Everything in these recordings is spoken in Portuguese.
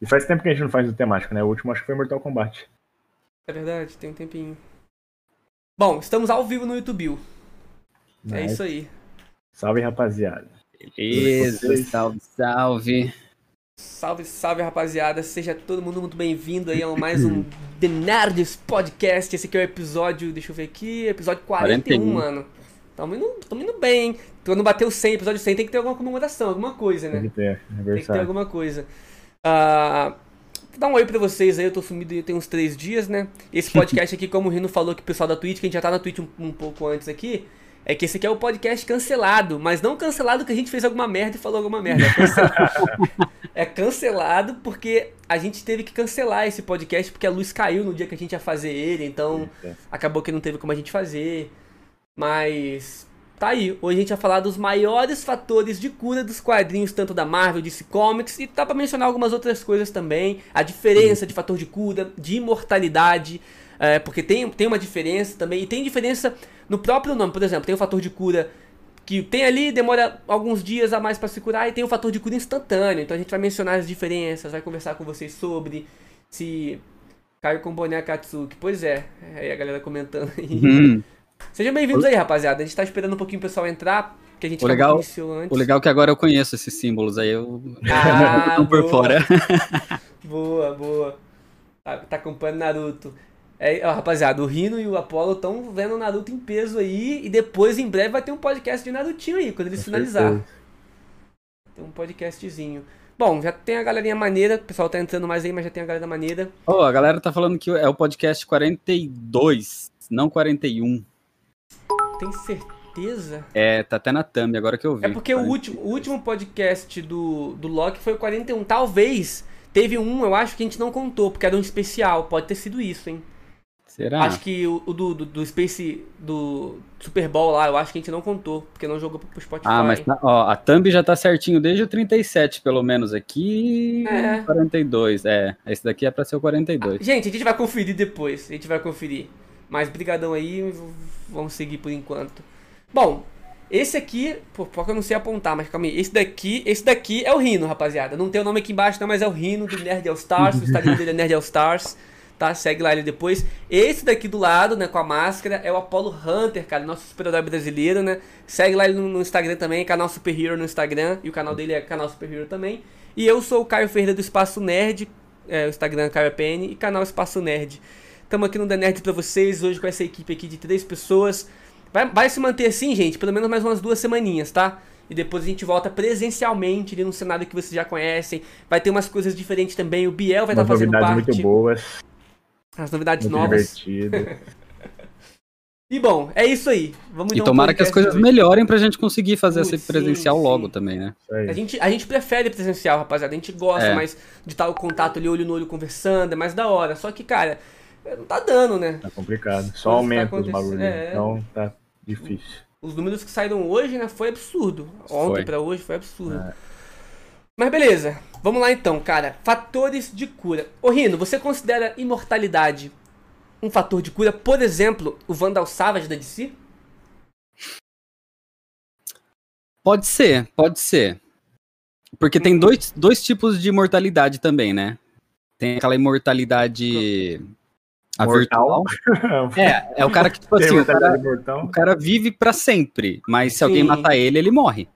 E faz tempo que a gente não faz o temático, né? O último acho que foi Mortal Kombat. É verdade, tem um tempinho. Bom, estamos ao vivo no YouTube. É Nice. isso aí. Salve, rapaziada. Beleza, salve, salve. Salve, salve, rapaziada. Seja todo mundo muito bem-vindo aí a mais um The Nerds Podcast. Esse aqui é o episódio, deixa eu ver aqui, episódio 41, 41. mano. Tamo indo, tamo indo bem, hein? Quando bater o 100, episódio 100, tem que ter alguma comemoração, alguma coisa, né? Tem que ter, Tem que ter aniversário. alguma coisa. Ah, dar um oi pra vocês aí, eu tô sumido tem uns três dias, né? Esse podcast aqui, como o Rino falou que o pessoal da Twitch, que a gente já tá na Twitch um, um pouco antes aqui, é que esse aqui é o podcast cancelado, mas não cancelado que a gente fez alguma merda e falou alguma merda. É cancelado, é cancelado porque a gente teve que cancelar esse podcast porque a luz caiu no dia que a gente ia fazer ele, então acabou que não teve como a gente fazer. Mas tá aí, hoje a gente vai falar dos maiores fatores de cura dos quadrinhos, tanto da Marvel, DC Comics, e dá pra mencionar algumas outras coisas também. A diferença de fator de cura, de imortalidade, é, porque tem, tem uma diferença também, e tem diferença no próprio nome, por exemplo, tem o fator de cura que tem ali, demora alguns dias a mais pra se curar, e tem o fator de cura instantâneo. Então a gente vai mencionar as diferenças, vai conversar com vocês sobre se. Caio com boné Katsuki. Pois é, aí a galera comentando aí. Hum, Sejam bem-vindos aí, rapaziada. A gente tá esperando um pouquinho o pessoal entrar, que a gente O legal- iniciou antes. o legal é que agora eu conheço esses símbolos aí, eu Ah, por fora. Boa, boa. Tá, tá acompanhando Naruto. É, ó, rapaziada, o Rino e o Apollo estão vendo o Naruto em peso aí. E depois, em breve, vai ter um podcast de Narutinho aí, quando eles Com finalizar. Tem um podcastzinho. Bom, já tem a galerinha maneira. O pessoal tá entrando mais aí, mas já tem a galera maneira. Ô, a galera tá falando que é o podcast 42, não 41. Tem certeza? É, tá até na thumb agora que eu vi. É porque o último, o último podcast do, do Loki foi o 41. Talvez teve um, eu acho que a gente não contou, porque era um especial. Pode ter sido isso, hein? Será? Acho que o, o do, do, do Space, do Super Bowl lá, eu acho que a gente não contou, porque não jogou pro Spotify. Ah, mas tá- ó, a thumb já tá certinho desde o 37, pelo menos aqui. É. 42, é. Esse daqui é pra ser o 42. Gente, a gente vai conferir depois, a gente vai conferir. Mas brigadão aí, vamos seguir por enquanto. Bom, esse aqui, pô, pior que eu não sei apontar, mas calma aí. Esse daqui, esse daqui é o Rino, rapaziada. Não tem o nome aqui embaixo, não, mas é o Rino do Nerd All Stars. o Instagram dele é Nerd All Stars. Tá? Segue lá ele depois. Esse daqui do lado, né, com a máscara, é o Apollo Hunter, cara, nosso super-herói brasileiro, né? Segue lá ele no, no Instagram também, canal Super Hero no Instagram. E o canal dele é canal Super Hero também. E eu sou o Caio Ferreira do Espaço Nerd, é, o Instagram Caio PN e canal Espaço Nerd. Estamos aqui no The Nerd pra vocês, hoje com essa equipe aqui de três pessoas. Vai, vai se manter assim, gente, pelo menos mais umas duas semaninhas, tá? E depois a gente volta presencialmente ali no cenário que vocês já conhecem. Vai ter umas coisas diferentes também. O Biel vai estar Umas fazendo novidades parte. muito boas, As novidades muito novas. divertidas. E bom, é isso aí. Vamos E tomara que as coisas hoje. melhorem pra gente conseguir fazer Putz, esse presencial sim, logo sim. também, né? A gente, a gente prefere presencial, rapaziada. A gente gosta É. mais de estar o contato ali, olho no olho, conversando. É mais da hora. Só que, cara, não tá dando, né? Tá complicado. Só tá aumenta os acontecendo, bagulhos. é. Então tá difícil. Os números que saíram hoje, né, foi absurdo. Ontem pra hoje foi absurdo. É. Mas beleza, vamos lá então, cara. Fatores de cura. Ô Rino, você considera imortalidade um fator de cura? Por exemplo, o Vandal Savage da DC? Pode ser, pode ser. Porque tem dois, dois tipos de imortalidade também, né? Tem aquela imortalidade. A Mortal. virtual. É, é o cara que, tipo assim, o cara, o cara vive pra sempre. Mas se alguém Sim. matar ele, ele morre.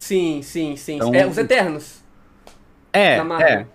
Sim, sim, sim. Então- É, os Eternos. É, é.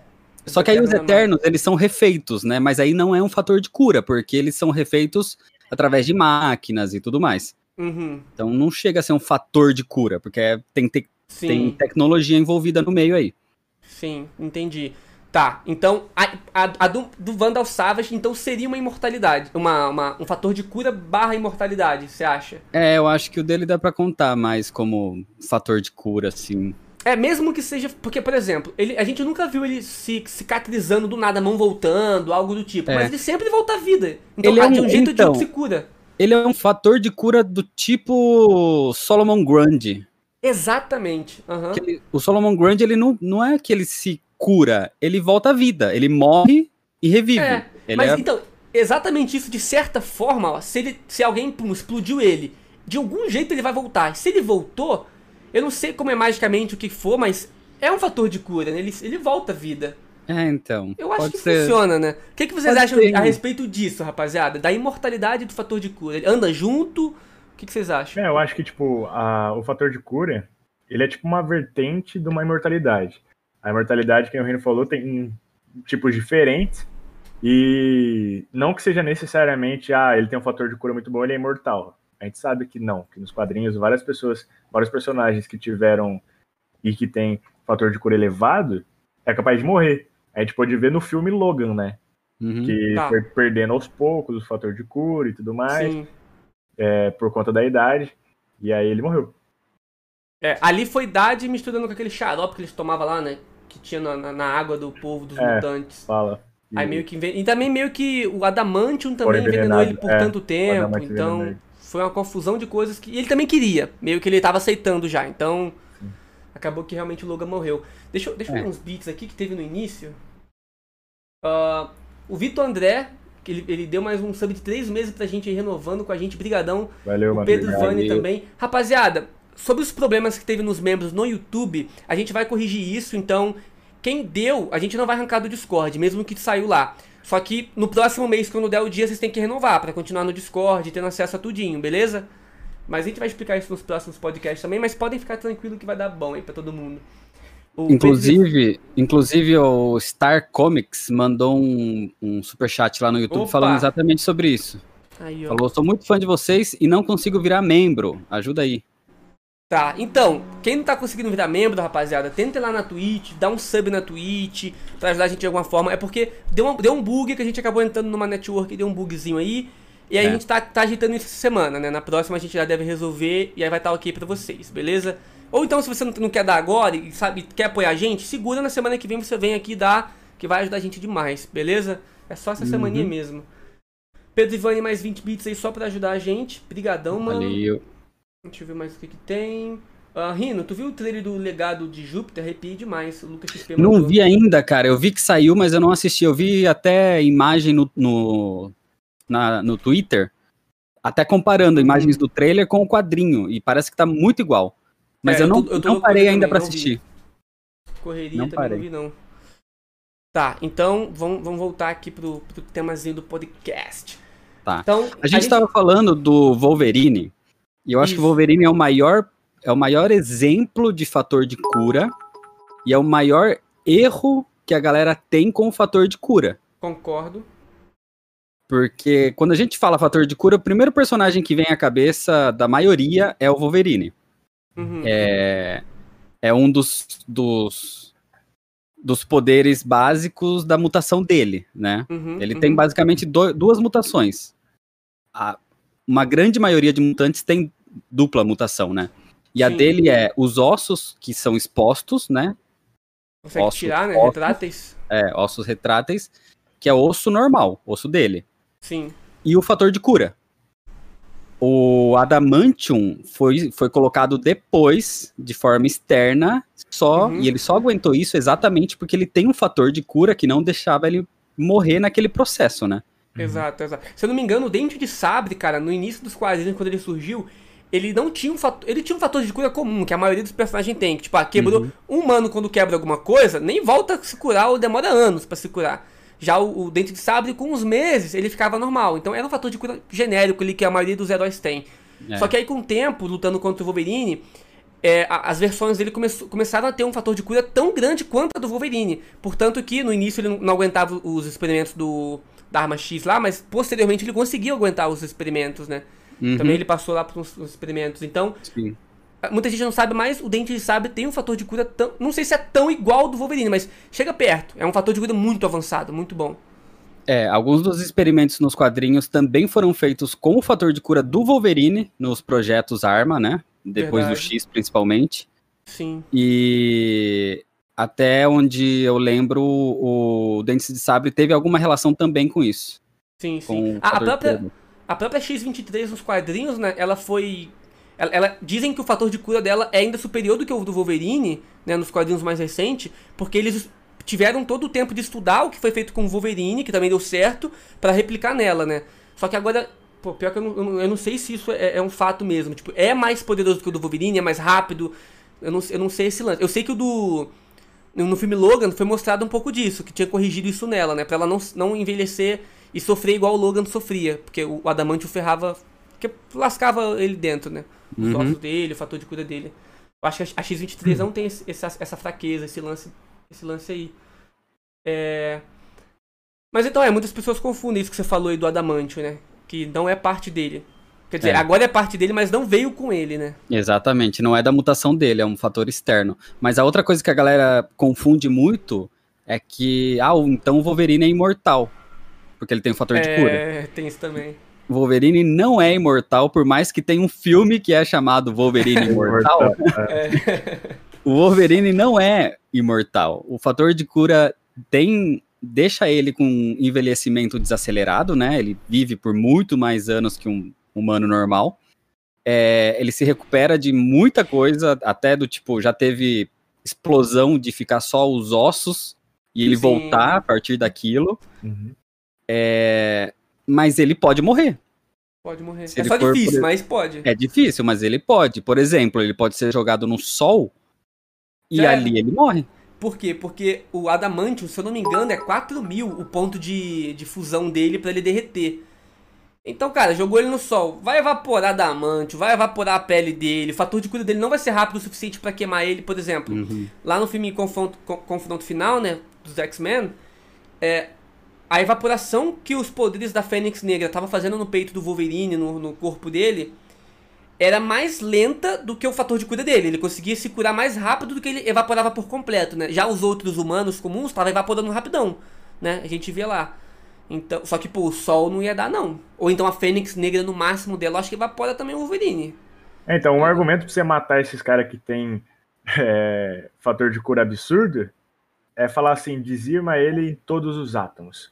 Só que aí os Eternos eles são refeitos, né? Mas aí não é um fator de cura, porque eles são refeitos através de máquinas e tudo mais. Uhum, Então não chega a ser um fator de cura, porque é- tem, te- sim. tem tecnologia envolvida no meio aí. Sim, entendi. Tá, então a, a, a do, do Vandal Savage então seria uma imortalidade, uma, uma- um fator de cura barra imortalidade, você acha? É, eu acho que o dele dá pra contar mais como fator de cura, assim. É, mesmo que seja. Porque, por exemplo, ele, a gente nunca viu ele se cicatrizando do nada, a mão voltando, algo do tipo. É. Mas ele sempre volta à vida. Então, Ele é ah, de um- um jeito de então. outro se cura. Ele é um fator de cura do tipo Solomon Grundy. Exatamente. Que ele- o Solomon Grundy, ele não, não é que ele se cura, ele volta à vida. Ele morre e revive. É, ele mas é- então, exatamente isso, de certa forma, ó, se, ele, se alguém pum, explodiu ele, de algum jeito ele vai voltar. Se ele voltou, eu não sei como é magicamente o que for, mas é um fator de cura, né? ele, ele volta à vida. É, então. Eu acho pode que ser. funciona, né? O que, que vocês Pode acham ser. a respeito disso, rapaziada? Da imortalidade e do fator de cura. Ele anda junto? O que, que vocês acham? É, eu acho que, tipo, a- o fator de cura, ele é tipo uma vertente de uma imortalidade. A imortalidade, que o Reino falou, tem tipos diferentes. E não que seja necessariamente, ah, ele tem um fator de cura muito bom, ele é imortal. A gente sabe que não, que nos quadrinhos várias pessoas, vários personagens que tiveram e que tem fator de cura elevado, é capaz de morrer. A gente pode ver no filme Logan, né? Uhum. Que Tá. foi perdendo aos poucos o fator de cura e tudo mais, Sim. é, por conta da idade. E aí ele morreu. É, ali foi idade misturando com aquele xarope que eles tomavam lá, né? Que tinha na, na- água do povo dos É. mutantes. Fala. E- Aí meio que E também meio que o Adamantium também envenenou ele por é, tanto tempo. Então foi uma confusão de coisas que. E ele também queria. Meio que ele tava aceitando já. Então. Acabou que realmente o Logan morreu. Deixa, eu- deixa eu É. ver uns beats aqui que teve no início. Ah, o Vitor André, que ele, ele deu mais um sub de três meses pra gente renovando com a gente. Brigadão. Valeu, O. Pedro Vani também. Rapaziada, sobre os problemas que teve nos membros no YouTube, a gente vai corrigir isso, então quem deu, a gente não vai arrancar do Discord, mesmo que saiu lá. Só que no próximo mês, quando der o dia, vocês têm que renovar pra continuar no Discord, tendo acesso a tudinho, beleza? Mas a gente vai explicar isso nos próximos podcasts também, mas podem ficar tranquilo que vai dar bom aí pra todo mundo. O Pedro- Inclusive, inclusive o Star Comics mandou um, um superchat lá no YouTube Opa! falando exatamente sobre isso. Aí. Falou, sou muito fã de vocês e não consigo virar membro. Ajuda aí. Tá, então, quem não tá conseguindo virar membro, rapaziada, tenta ir lá na Twitch, dá um sub na Twitch, pra ajudar a gente de alguma forma. É porque deu, uma- deu um bug que a gente acabou entrando numa network e deu um bugzinho aí. E aí É. a gente tá, tá ajeitando isso essa semana, né? Na próxima a gente já deve resolver e aí vai estar ok pra vocês, beleza? Ou então, se você não, não quer dar agora e sabe, quer apoiar a gente, segura na semana que vem você vem aqui dar, que vai ajudar a gente demais, beleza? É só essa Uhum. semaninha mesmo. Pedro Ivani, mais 20 bits aí só pra ajudar a gente. Brigadão, mano. Valeu. Deixa eu ver mais o que, que tem. Ah, Rino, tu viu o trailer do Legado de Júpiter? Arrepiei demais. O Lucas XP Não vi ainda, cara. Eu vi que saiu, mas eu não assisti. Eu vi até imagem no, no, na- no Twitter, até comparando imagens do trailer com o quadrinho. E parece que tá muito igual. Mas É, eu eu não, tô- eu tô não parei ainda vi. assistir. Correria Não também parei. não vi, não. Tá, então vamos, vamos voltar aqui pro, pro temazinho do podcast. Tá. Então, A gente tava falando do Wolverine, e eu acho que Isso. o Wolverine é o maior é o maior exemplo de fator de cura e é o maior erro que a galera tem com o fator de cura. Concordo. Porque quando a gente fala fator de cura, o primeiro personagem que vem à cabeça da maioria é o Wolverine. Uhum. É, é um dos, dos, dos poderes básicos da mutação dele, né? Uhum, Ele uhum. tem basicamente do- duas mutações. A- uma grande maioria de mutantes tem dupla mutação, né? E a Sim. dele é os ossos que são expostos, né? Consegue ossos, tirar, né? ossos. Retráteis. É, ossos retráteis, que é osso normal, osso dele. Sim. E o fator de cura. O adamantium foi, foi colocado depois, de forma externa, só Uhum. e ele só aguentou isso exatamente porque ele tem um fator de cura que não deixava ele morrer naquele processo, né? Exato, exato. Se eu não me engano, o Dente de Sabre, cara, no início dos quadrinhos, quando ele surgiu, ele não tinha um fator. Ele tinha um fator de cura comum, que a maioria dos personagens tem. Que, tipo, ah, quebrou. Um humano, quando quebra alguma coisa, nem volta a se curar ou demora anos pra se curar. Já o, o Dente de Sabre, com uns meses, ele ficava normal. Então era um fator de cura genérico ali que a maioria dos heróis tem. É. Só que aí, com o tempo, lutando contra o Wolverine, é, as versões dele começou- começaram a ter um fator de cura tão grande quanto a do Wolverine. Portanto que no início ele não aguentava os experimentos do, da arma X lá, mas posteriormente ele conseguiu aguentar os experimentos, né? Uhum, Também ele passou lá para uns uns experimentos. Então, sim. muita gente não sabe, mas o Dente de Sabre tem um fator de cura tão... Não sei se é tão igual ao do Wolverine, mas chega perto. É um fator de cura muito avançado, muito bom. É, alguns dos experimentos nos quadrinhos também foram feitos com o fator de cura do Wolverine nos projetos Arma, né? Depois Verdade. do X, principalmente. Sim. E até onde eu lembro, o Dentes de Sabre teve alguma relação também com isso. Sim, sim. A, a fator de própria, a própria X-23 nos quadrinhos, né, ela foi... Ela, ela- dizem que o fator de cura dela é ainda superior do que o do Wolverine, né, nos quadrinhos mais recentes, porque eles tiveram todo o tempo de estudar o que foi feito com o Wolverine, que também deu certo, pra replicar nela, né. Só que agora, pô, pior que eu não, eu não, sei se isso é, é um fato mesmo. Tipo, é mais poderoso que o do Wolverine, é mais rápido, eu não, eu não sei esse lance. Eu sei que o do... no filme Logan foi mostrado um pouco disso, que tinha corrigido isso nela, né? Pra ela não, não envelhecer e sofrer igual o Logan sofria. Porque o adamante o ferrava. Que lascava ele dentro, né? Os Uhum. ossos dele, o fator de cura dele. Eu acho que a X23 não tem esse- essa, essa fraqueza, esse lance, esse lance aí. É... Mas então, é, muitas pessoas confundem isso que você falou aí do adamantio, né? Que não é parte dele. Quer dizer, É. agora é parte dele, mas não veio com ele, né? Exatamente, não é da mutação dele, é um fator externo. Mas a outra coisa que a galera confunde muito é que, ah, então o Wolverine é imortal. Porque ele tem um fator de cura. É, tem isso também. O Wolverine não é imortal, por mais que tenha um filme que é chamado Wolverine Imortal. O Wolverine não é imortal. O fator de cura tem deixa ele com um envelhecimento desacelerado, né? Ele vive por muito mais anos que um humano normal. É, ele se recupera de muita coisa, até do tipo, já teve explosão de ficar só os ossos e ele Sim. voltar a partir daquilo. Uhum. É, mas ele pode morrer. Pode morrer. Se é só for, difícil, por- mas pode. É difícil, mas ele pode. Por exemplo, ele pode ser jogado no sol e Já era. ali ele morre. Por quê? Porque o Adamantium, se eu não me engano, é 4 mil o ponto de, de fusão dele pra ele derreter. Então, cara, jogou ele no sol, vai evaporar Adamantium, vai evaporar a pele dele, o fator de cura dele não vai ser rápido o suficiente pra queimar ele, por exemplo. Uhum. Lá no filme Confronto, Con- Confronto Final, né, dos X-Men, é, a evaporação que os poderes da Fênix Negra estavam fazendo no peito do Wolverine, no, no corpo dele, era mais lenta do que o fator de cura dele. Ele conseguia se curar mais rápido do que ele evaporava por completo, né? Já os outros humanos comuns estavam evaporando rapidão, né? A gente vê lá. Então, só que, pô, o sol não ia dar, não. Ou então a Fênix Negra, no máximo dela, acho que evapora também o Wolverine. É, Então, um argumento pra você matar esses caras que tem é, fator de cura absurdo é falar assim, dizima ele em todos os átomos.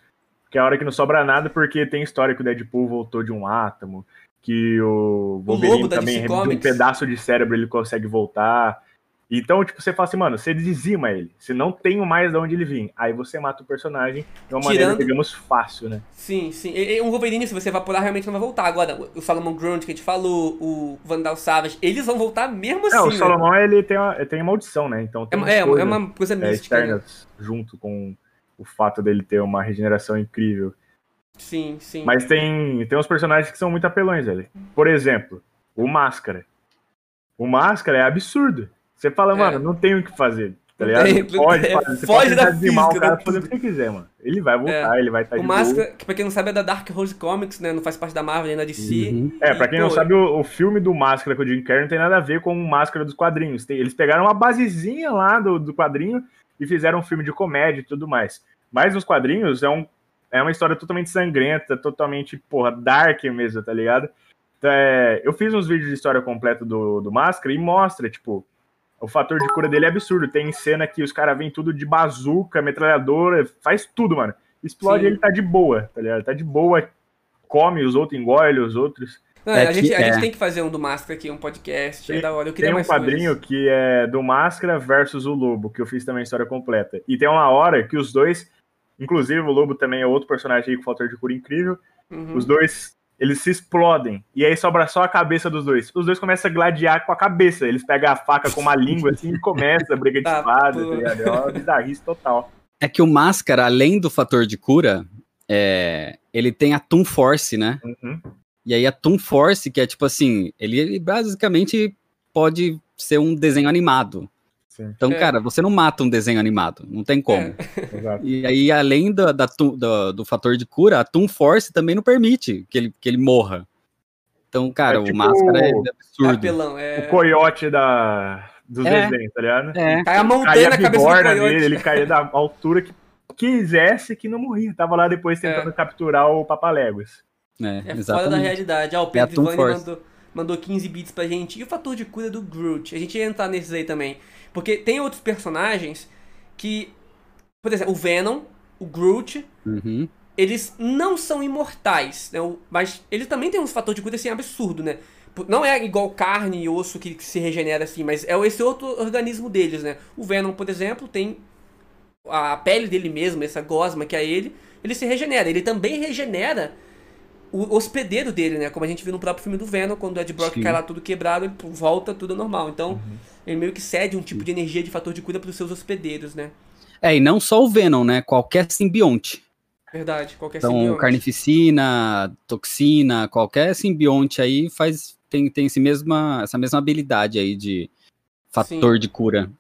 Que é a hora que não sobra nada, porque tem história que o Deadpool voltou de um átomo, que o Wolverine da também de um pedaço de cérebro ele consegue voltar. Então, tipo, você fala assim, mano, você dizima ele. Você não tem mais de onde ele vir. Aí você mata o personagem de uma maneira, Tirando- digamos, fácil, né? Sim, sim. E, e um Wolverine, se você evaporar, realmente não vai voltar. Agora, o- o Solomon Grunt que a gente falou, o Vandal Savage, eles vão voltar mesmo assim, É, o né? Salomão, ele tem, uma, ele tem maldição, né? Então É, uma- é, uma- é coisas- uma coisa é, mística, né? externas junto com o fato dele ter uma regeneração incrível. Sim, sim. Mas tem, tem uns personagens que são muito apelões, velho. Por exemplo, o Máscara. O Máscara é absurdo. Você fala, É. mano, não tem o que fazer. Tá ligado? tem, Você pode é, fazer. Você foge pode da física, o cara da fazer o que você quiser, mano. Ele vai voltar, ele vai estar o de Máscara, que pra quem não sabe é da Dark Horse Comics, né? Não faz parte da Marvel nem da DC. Uhum. É, pra quem E, não pô, sabe, o, o filme do Máscara com o Jim Carrey não tem nada a ver com o Máscara dos quadrinhos. Tem- eles pegaram uma basezinha lá do, do quadrinho e fizeram um filme de comédia e tudo mais. Mas nos quadrinhos é, um, é uma história totalmente sangrenta, totalmente, porra, dark mesmo, tá ligado? Então, é, eu fiz uns vídeos de história completa do, do Máscara e mostra, tipo, o fator de cura dele é absurdo. Tem cena que os caras vêm tudo de bazuca, metralhadora, faz tudo, mano. Explode Sim. ele tá de boa, tá ligado? Tá de boa, come os outros, engole os outros. Não, É a, gente, a gente é. tem que fazer um do Máscara aqui, um podcast. é Tem- da hora. Eu queria Tem um mais quadrinho coisas. que é do Máscara versus o Lobo, que eu fiz também a história completa. E tem uma hora que os dois, inclusive o Lobo também é outro personagem aí com fator de cura incrível, Uhum. os dois, eles se explodem. E aí sobra só a cabeça dos dois. Os dois começam a gladiar com a cabeça. Eles pegam a faca com uma língua assim e começa a briga de Tá, espada, tá ligado? É uma bizarrice total. É que o Máscara, além do fator de cura, é, ele tem a Toon Force, né? Uhum. E aí a Toon Force, que é tipo assim, ele, ele basicamente pode ser um desenho animado. Sim, Então, É. cara, você não mata um desenho animado, não tem como. É. E aí, além da, da do, do fator de cura, a Toon Force também não permite que ele, que ele morra. Então, cara, É tipo o Máscara é É absurdo. apelão. É... O coiote da, dos É. desenhos, tá ligado? É, Cai a montanha Caía na cabeça do coiote. dele, ele caía da altura que quisesse que não morria. Tava lá depois tentando capturar o Papaléguas. é, É fora da realidade. Ah, o É Pedro Ivani mandou, mandou 15 bits pra gente. E o fator de cura do Groot? A gente ia entrar nesses aí também. Porque tem outros personagens que. Por exemplo, o Venom, o Groot, Uhum. eles não são imortais, né? Mas eles também têm uns fator de cura assim absurdo, né? Não é igual carne e osso que, que se regenera assim, mas é esse outro organismo deles, né? O Venom, por exemplo, tem a pele dele mesmo, essa gosma que é ele, ele se regenera. Ele também regenera o hospedeiro dele, né? Como a gente viu no próprio filme do Venom, quando o Ed Brock Sim. cai lá tudo quebrado, ele volta tudo normal. Então, Uhum. ele meio que cede um tipo de energia de fator de cura pros seus hospedeiros, né? É, e não só o Venom, né? Qualquer simbionte. Verdade, qualquer Então, simbionte. carnificina, toxina, qualquer simbionte aí faz tem, tem esse mesma, essa mesma habilidade aí de fator de cura.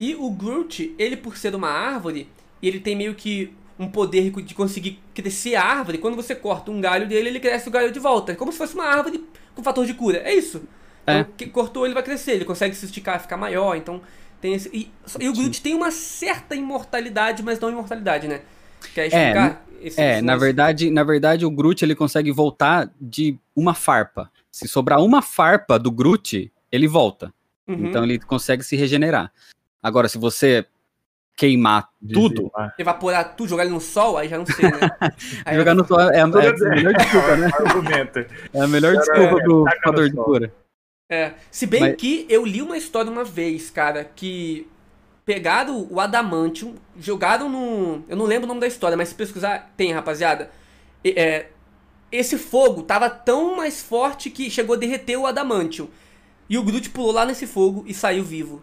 E o Groot, ele por ser uma árvore, ele tem meio que um poder de conseguir crescer a árvore. Quando você corta um galho dele, ele cresce o galho de volta. É como se fosse uma árvore com fator de cura. É isso. É. Então, que cortou, ele vai crescer. Ele consegue se esticar, ficar maior. Então, tem esse... E, e o Groot tem uma certa imortalidade, mas não imortalidade, né? Quer explicar? esse- É, esse na verdade, na verdade o Groot ele consegue voltar de uma farpa. Se sobrar uma farpa do Groot, ele volta. Uhum. Então ele consegue se regenerar. Agora, se você queimar tudo, Dizimar. Evaporar tudo, jogar ele no sol, aí já não sei, né? Aí jogar no sol é, é a melhor desculpa, né? Argumento. É a melhor desculpa no fator de cura. É, se bem Mas- que eu li uma história uma vez, cara, que pegaram o Adamantium, jogaram no. Eu não lembro o nome da história, mas se pesquisar, tem, rapaziada. E, é, esse fogo tava tão mais forte que chegou a derreter o Adamantium. E o Groot pulou lá nesse fogo e saiu vivo.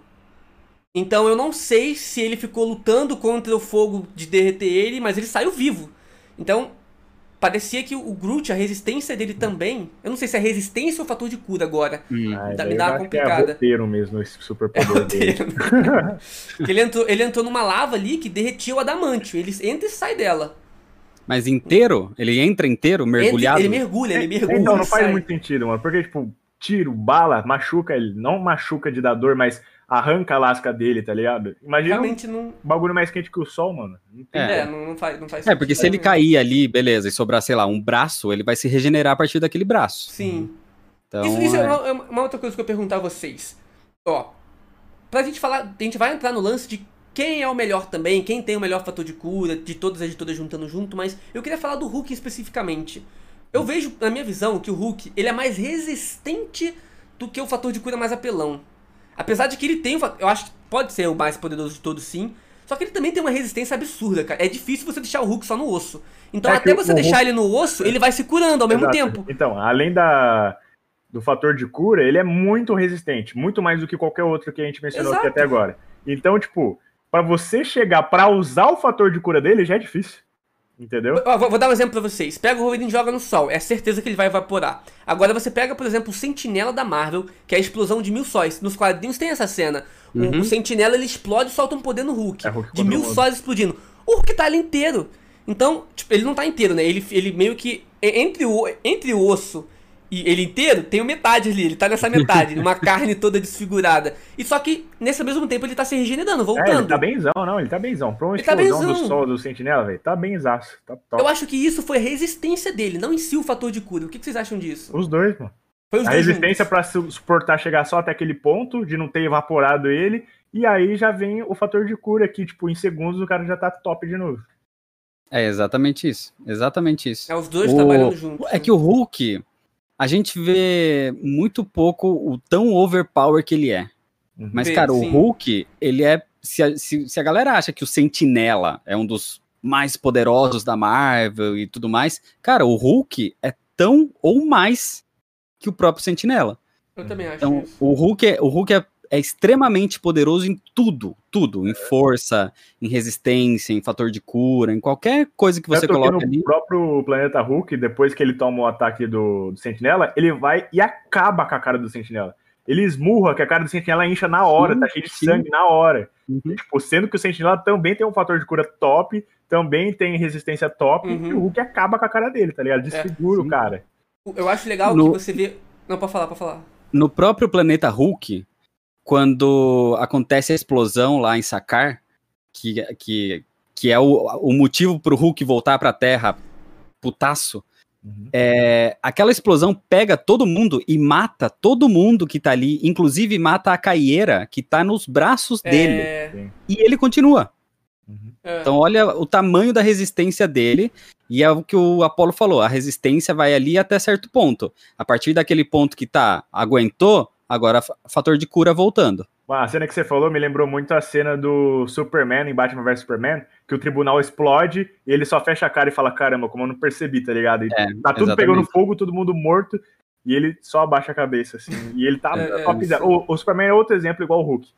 Então eu não sei se ele ficou lutando contra o fogo de derreter ele, mas ele saiu vivo. Então, parecia que o Groot, a resistência dele também. Eu não sei se é resistência ou fator de cura agora. Hum. Ah, Dá- me eu dá uma acho que é complicada. roteiro mesmo, esse superpoder dele. Que ele, entrou, ele entrou numa lava ali que derretia o adamantio. Ele entra e sai dela. Mas inteiro? Ele entra inteiro, mergulhado? ele mergulha, ele mergulha. Então, não faz sai. muito sentido, mano. Porque, tipo, tiro, bala, machuca ele. Não machuca de dar dor, mas arranca a lasca dele, tá ligado? Imagina Realmente não. um bagulho mais quente que o sol, mano. Não tem É, como. não, não faz, não faz É, porque se ele cair ali, beleza, e sobrar, sei lá, um braço, ele vai se regenerar a partir daquele braço. Sim. Então, isso isso é, é- uma, é uma outra coisa que eu ia perguntar a vocês. Ó, pra gente falar, a gente vai entrar no lance de quem é o melhor também, quem tem o melhor fator de cura, de todas as editoras juntando junto, mas eu queria falar do Hulk especificamente. Eu vejo, na minha visão, que o Hulk, ele é mais resistente do que o fator de cura mais apelão. Apesar de que ele tem, eu acho que pode ser o mais poderoso de todos sim, só que ele também tem uma resistência absurda, cara. É difícil você deixar o Hulk só no osso. Então É até você deixar Hulk- ele no osso, ele vai se curando ao mesmo Exato. tempo. Então, além da, do fator de cura, ele é muito resistente. Muito mais do que qualquer outro que a gente mencionou aqui Exato. até agora. Então, tipo, pra você chegar pra usar o fator de cura dele, já é difícil. Entendeu? Ó, vou, vou dar um exemplo pra vocês. Pega o Wolverine e joga no sol. É certeza que ele vai evaporar. Agora você pega, por exemplo, o Sentinela da Marvel, que é a explosão de mil sóis. Nos quadrinhos tem essa cena. O- Uhum. O, Sentinela ele explode e solta um poder no Hulk. É, Hulk de mil o sóis explodindo. O Hulk tá ali inteiro. Então, tipo, ele não tá inteiro, né? Ele, ele meio que. Entre o, entre o osso e ele inteiro, tem o metade ali. Ele tá nessa metade. uma carne toda desfigurada. E só que, nesse mesmo tempo, ele tá se regenerando, É, voltando. ele tá benzão, não, ele tá benzão. Pra uma Ele tá explosão benzão. do sol do sentinela, velho, tá benzaço. Tá top. Eu acho que isso foi a resistência dele, não em si o fator de cura. O que que vocês acham disso? Os dois, mano. Foi os A dois resistência su- suportar chegar só até aquele ponto, de não ter evaporado ele, e aí já vem o fator de cura que, tipo, em segundos o cara já tá top de novo. é exatamente isso. Exatamente isso. É os dois O- trabalhando juntos. É que o Hulk, a gente vê muito pouco o tão overpower que ele é. Uhum. Mas, cara, o sim. Hulk, ele é. Se a, se, se a galera acha que o Sentinela é um dos mais poderosos da Marvel e tudo mais, cara, o Hulk é tão ou mais que o próprio Sentinela. Eu também acho Então, isso. o Hulk, é, o Hulk é, é extremamente poderoso em tudo, tudo, em força, em resistência, em fator de cura, em qualquer coisa que você Tanto que coloca no ali. próprio Planeta Hulk, depois que ele toma o ataque do, do Sentinela, ele vai e acaba com a cara do Sentinela. Ele esmurra que a cara do Sentinela incha na hora, Sim, tá cheio de sim. sangue na hora. Uhum. Tipo, sendo que o Sentinela também tem um fator de cura top, também tem resistência top, Uhum. e o Hulk acaba com a cara dele, tá ligado? Desfigura sim. o cara. Eu acho legal No- que você vê. Não, pode falar, pode falar. No próprio planeta Hulk, quando acontece a explosão lá em Sakar, que, que, que é o, o motivo pro Hulk voltar pra Terra putaço, Uhum. é, aquela explosão pega todo mundo e mata todo mundo que tá ali, inclusive mata a caieira que tá nos braços dele. É... E ele continua. Uhum. é. Então, olha o tamanho da resistência dele, e é o que o Apolo falou: a resistência vai ali até certo ponto. A partir daquele ponto que tá, aguentou, agora fa- fator de cura voltando. A cena que você falou me lembrou muito a cena do Superman em Batman vs Superman, que o tribunal explode e ele só fecha a cara e fala: caramba, como eu não percebi, tá ligado? E É, tá tudo exatamente. pegando fogo, todo mundo morto, e ele só abaixa a cabeça, assim. E ele tá É, é, top zero. O, o Superman é outro exemplo, igual o Hulk.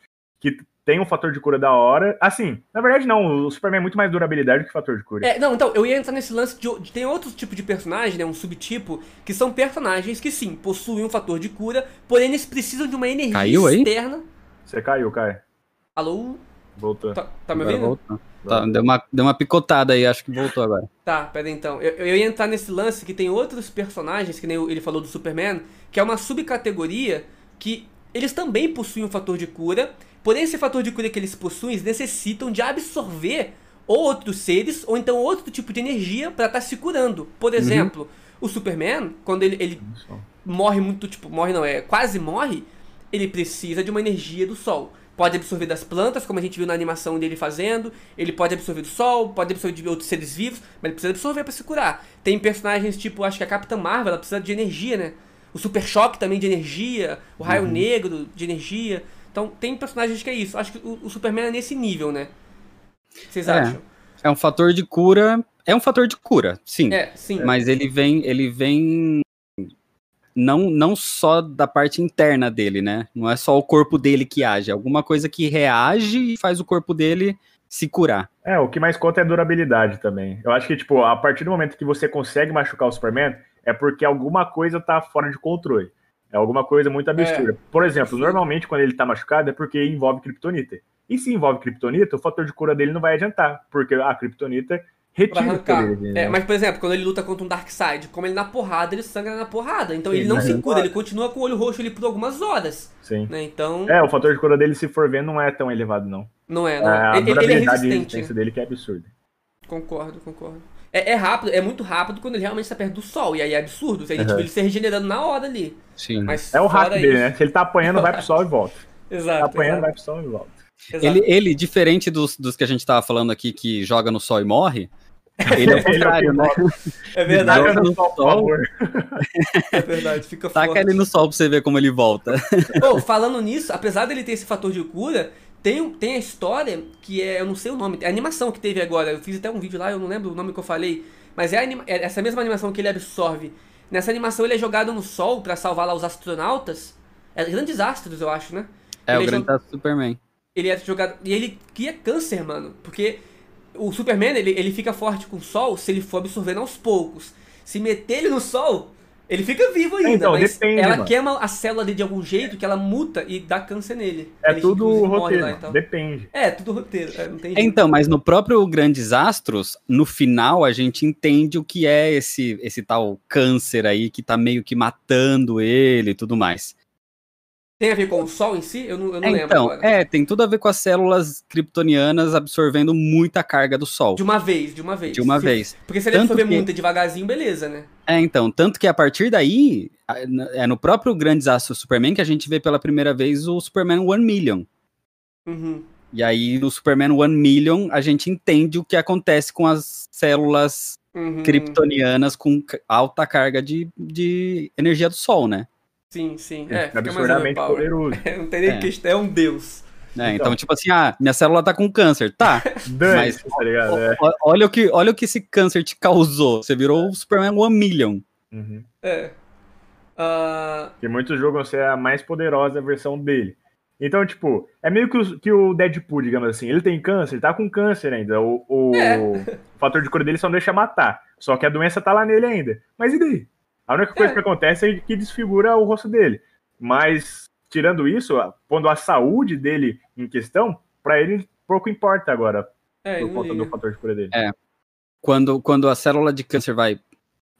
Que tem um fator de cura da hora. Assim, na verdade, não. O Superman é muito mais durabilidade que fator de cura. É, não, então, eu ia entrar nesse lance de, de- Tem outro tipo de personagem, né? Um subtipo, que são personagens que sim, possuem um fator de cura, porém eles precisam de uma energia Caiu aí? externa. Você caiu, Kai. Alô? Voltou. Tá, tá me ouvindo? Tá, deu, uma, deu uma picotada aí, acho que voltou agora. Tá, pera aí, então. Eu, eu ia entrar nesse lance que tem outros personagens, que nem ele falou do Superman, que é uma subcategoria que eles também possuem um fator de cura, porém esse fator de cura que eles possuem, eles necessitam de absorver ou outros seres, ou então outro tipo de energia pra estar se curando. Por exemplo, o Superman, quando ele, ele morre muito, tipo, morre não, é quase morre, ele precisa de uma energia do sol. Pode absorver das plantas, como a gente viu na animação dele fazendo, ele pode absorver do sol, pode absorver de outros seres vivos, mas ele precisa absorver pra se curar. Tem personagens tipo, acho que a Capitã Marvel, ela precisa de energia, né? O Super Choque também de energia, o Raio Negro de energia. Então, tem personagens que é isso. Acho que o, o Superman é nesse nível, né? O que vocês É. acham? É um fator de cura. É um fator de cura, sim. É, sim. Mas ele vem, ele vem não, não só da parte interna dele, né? Não é só o corpo dele que age, é alguma coisa que reage e faz o corpo dele se curar. É, o que mais conta é a durabilidade também. Eu acho que, tipo, a partir do momento que você consegue machucar o Superman, é porque alguma coisa tá fora de controle. É alguma coisa muito absurda. Por exemplo, Sim. normalmente quando ele tá machucado é porque envolve kryptonita. E se envolve kryptonita, o fator de cura dele não vai adiantar, porque a kryptonita Pra retira arrancar. dele. É, né? mas, por exemplo, quando ele luta contra um Darkseid, como ele na porrada, ele sangra na porrada. Então ele Sim, não se ele cura, ele continua com o olho roxo ali por algumas horas. Sim. Né? Então, É, o fator de cura dele, se for ver, não é tão elevado, não. não é, É, não. a ele, ele é resistente. resistência dele que é absurda. Concordo, concordo. É, é rápido, é muito rápido quando ele realmente está perto do sol. E aí é absurdo. A gente Uhum. vê ele se regenerando na hora ali. Sim. Mas É o hack fora dele, né? Se ele tá apanhando, vai pro sol e volta. Tá Exato. apanhando, vai exato, pro sol e volta. exato. Ele, ele, diferente dos, dos que a gente tava falando aqui, que joga no sol e morre, ele é o é contrário, né? É verdade, Taca no sol, por sol. favor. é verdade. Fica Taca forte. ele no sol pra você ver como ele volta. Ô, falando nisso, apesar dele ter esse fator de cura, tem, tem a história que é, eu não sei o nome, é a animação que teve agora. Eu fiz até um vídeo lá, eu não lembro o nome que eu falei, mas é, anima- é essa mesma animação que ele absorve. Nessa animação ele é jogado no sol pra salvar lá os astronautas. É grandes astros, eu acho, né? É, o Ele é grande jo- Superman. Ele é jogado. E ele cria câncer, mano. Porque o Superman, ele, ele fica forte com o sol se ele for absorvendo aos poucos. Se meter ele no sol, ele fica vivo ainda. Então, mas depende, ela mano. queima a célula ali de algum jeito que ela muta e dá câncer nele. É Ele, tudo roteiro, lá e tal. depende. É, tudo roteiro. é, não tem jeito. Então, mas no próprio Grandes Astros, no final a gente entende o que é esse, esse tal câncer aí que tá meio que matando ele e tudo mais. Tem a ver com o sol em si? Eu não, eu não lembro então, agora. é, tem tudo a ver com as células kryptonianas absorvendo muita carga do Sol. De uma vez, de uma vez. De uma Se- vez. Porque se ele Tanto absorver que- muito devagarzinho, beleza, né? É, então, tanto que a partir daí, é no próprio Grandes Astros Superman que a gente vê pela primeira vez o Superman One Million. Uhum. E aí, no Superman One Million, a gente entende o que acontece com as células Uhum. kryptonianas com alta carga de, de energia do Sol, né? Sim, sim. É, É, fica absurdamente poderoso. não tem nem É. questão, é um deus. É, então, Então. tipo assim, ah, minha célula tá com câncer. Tá, Dane-se, tá ligado? É. o- olha, o que, olha o que esse câncer te causou. Você virou o Superman One Million. Uhum. É. Ah, Que muitos julgam ser a mais poderosa versão dele. Então, tipo, é meio que o, que o Deadpool, digamos assim. Ele tem câncer, ele tá com câncer ainda. O, o- É. o fator de cura dele só não deixa matar. Só que a doença tá lá nele ainda. Mas e daí? A única coisa É. que acontece é que desfigura o rosto dele. Mas, tirando isso, quando a saúde dele em questão, pra ele pouco importa agora, é, por conta do fator de cura dele. Quando, quando a célula de câncer vai,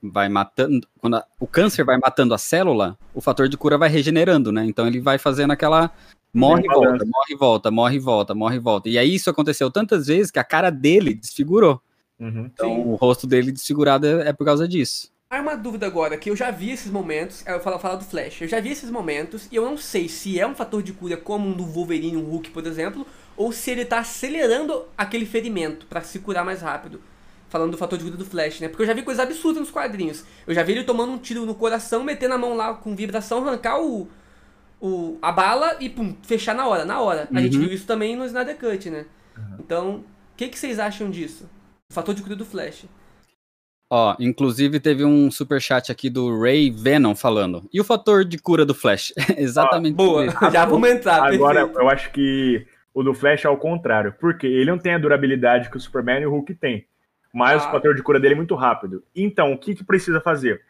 vai matando. Quando a- o câncer vai matando a célula, o fator de cura vai regenerando, né? Então ele vai fazendo aquela. Morre e volta, balanço. morre e volta, morre e volta, morre e volta. E aí isso aconteceu tantas vezes que a cara dele desfigurou. Uhum. Então Sim. o rosto dele desfigurado é, é por causa disso. Há uma dúvida agora, que eu já vi esses momentos, eu falo falar do Flash, eu já vi esses momentos e eu não sei se é um fator de cura como um do Wolverine, um Hulk, por exemplo, ou se ele tá acelerando aquele ferimento pra se curar mais rápido. Falando do fator de cura do Flash, né? Porque eu já vi coisas absurdas nos quadrinhos. Eu já vi ele tomando um tiro no coração, metendo a mão lá com vibração, arrancar o, o a bala e pum, fechar na hora, na hora. A gente Uhum. viu isso também no Snyder Cut, né? Então, que, que vocês acham disso? O fator de cura do Flash. Ó, inclusive teve um superchat aqui do Ray Venom falando. E o fator de cura do Flash? Exatamente. Boa, isso. já vamos entrar. Agora, perfeito. eu acho que o do Flash é ao contrário. Porque ele não tem a durabilidade que o Superman e o Hulk têm. Mas Ah. o fator de cura dele é muito rápido. Então, o que, que precisa fazer?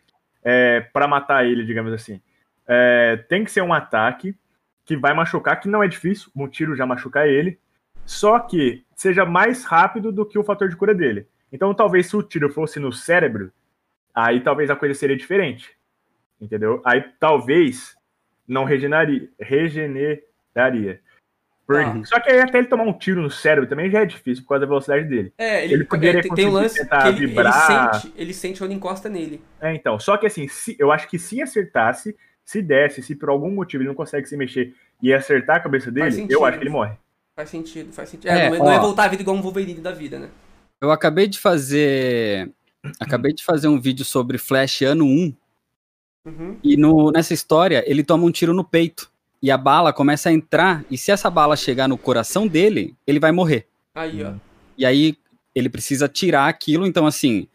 É, para matar ele, digamos assim. É, tem que ser um ataque que vai machucar, que não é difícil. Um tiro já machucar ele. Só que seja mais rápido do que o fator de cura dele. Então, talvez se o tiro fosse no cérebro, aí talvez a coisa seria diferente. Entendeu? Aí talvez não regeneraria. regeneraria. Por- Ah. Só que aí até ele tomar um tiro no cérebro também já é difícil por causa da velocidade dele. É, ele, Ele poderia é, tem, tem um conseguir lance que tentar ele, ele vibrar. sente, ele sente quando encosta nele. É, então. Só que assim, se, eu acho que se acertasse, se desse, se por algum motivo ele não consegue se mexer e acertar a cabeça dele, sentido. eu acho que ele morre. Faz sentido, faz sentido. É, É, não, é- não é voltar a vida igual um Wolverine da vida, né? Eu acabei de fazer. Acabei de fazer um vídeo sobre Flash ano 1. Uhum. E no, nessa história, ele toma um tiro no peito. E a bala começa a entrar. E se essa bala chegar no coração dele, ele vai morrer. Aí, ó. E aí ele precisa tirar aquilo. Então, assim,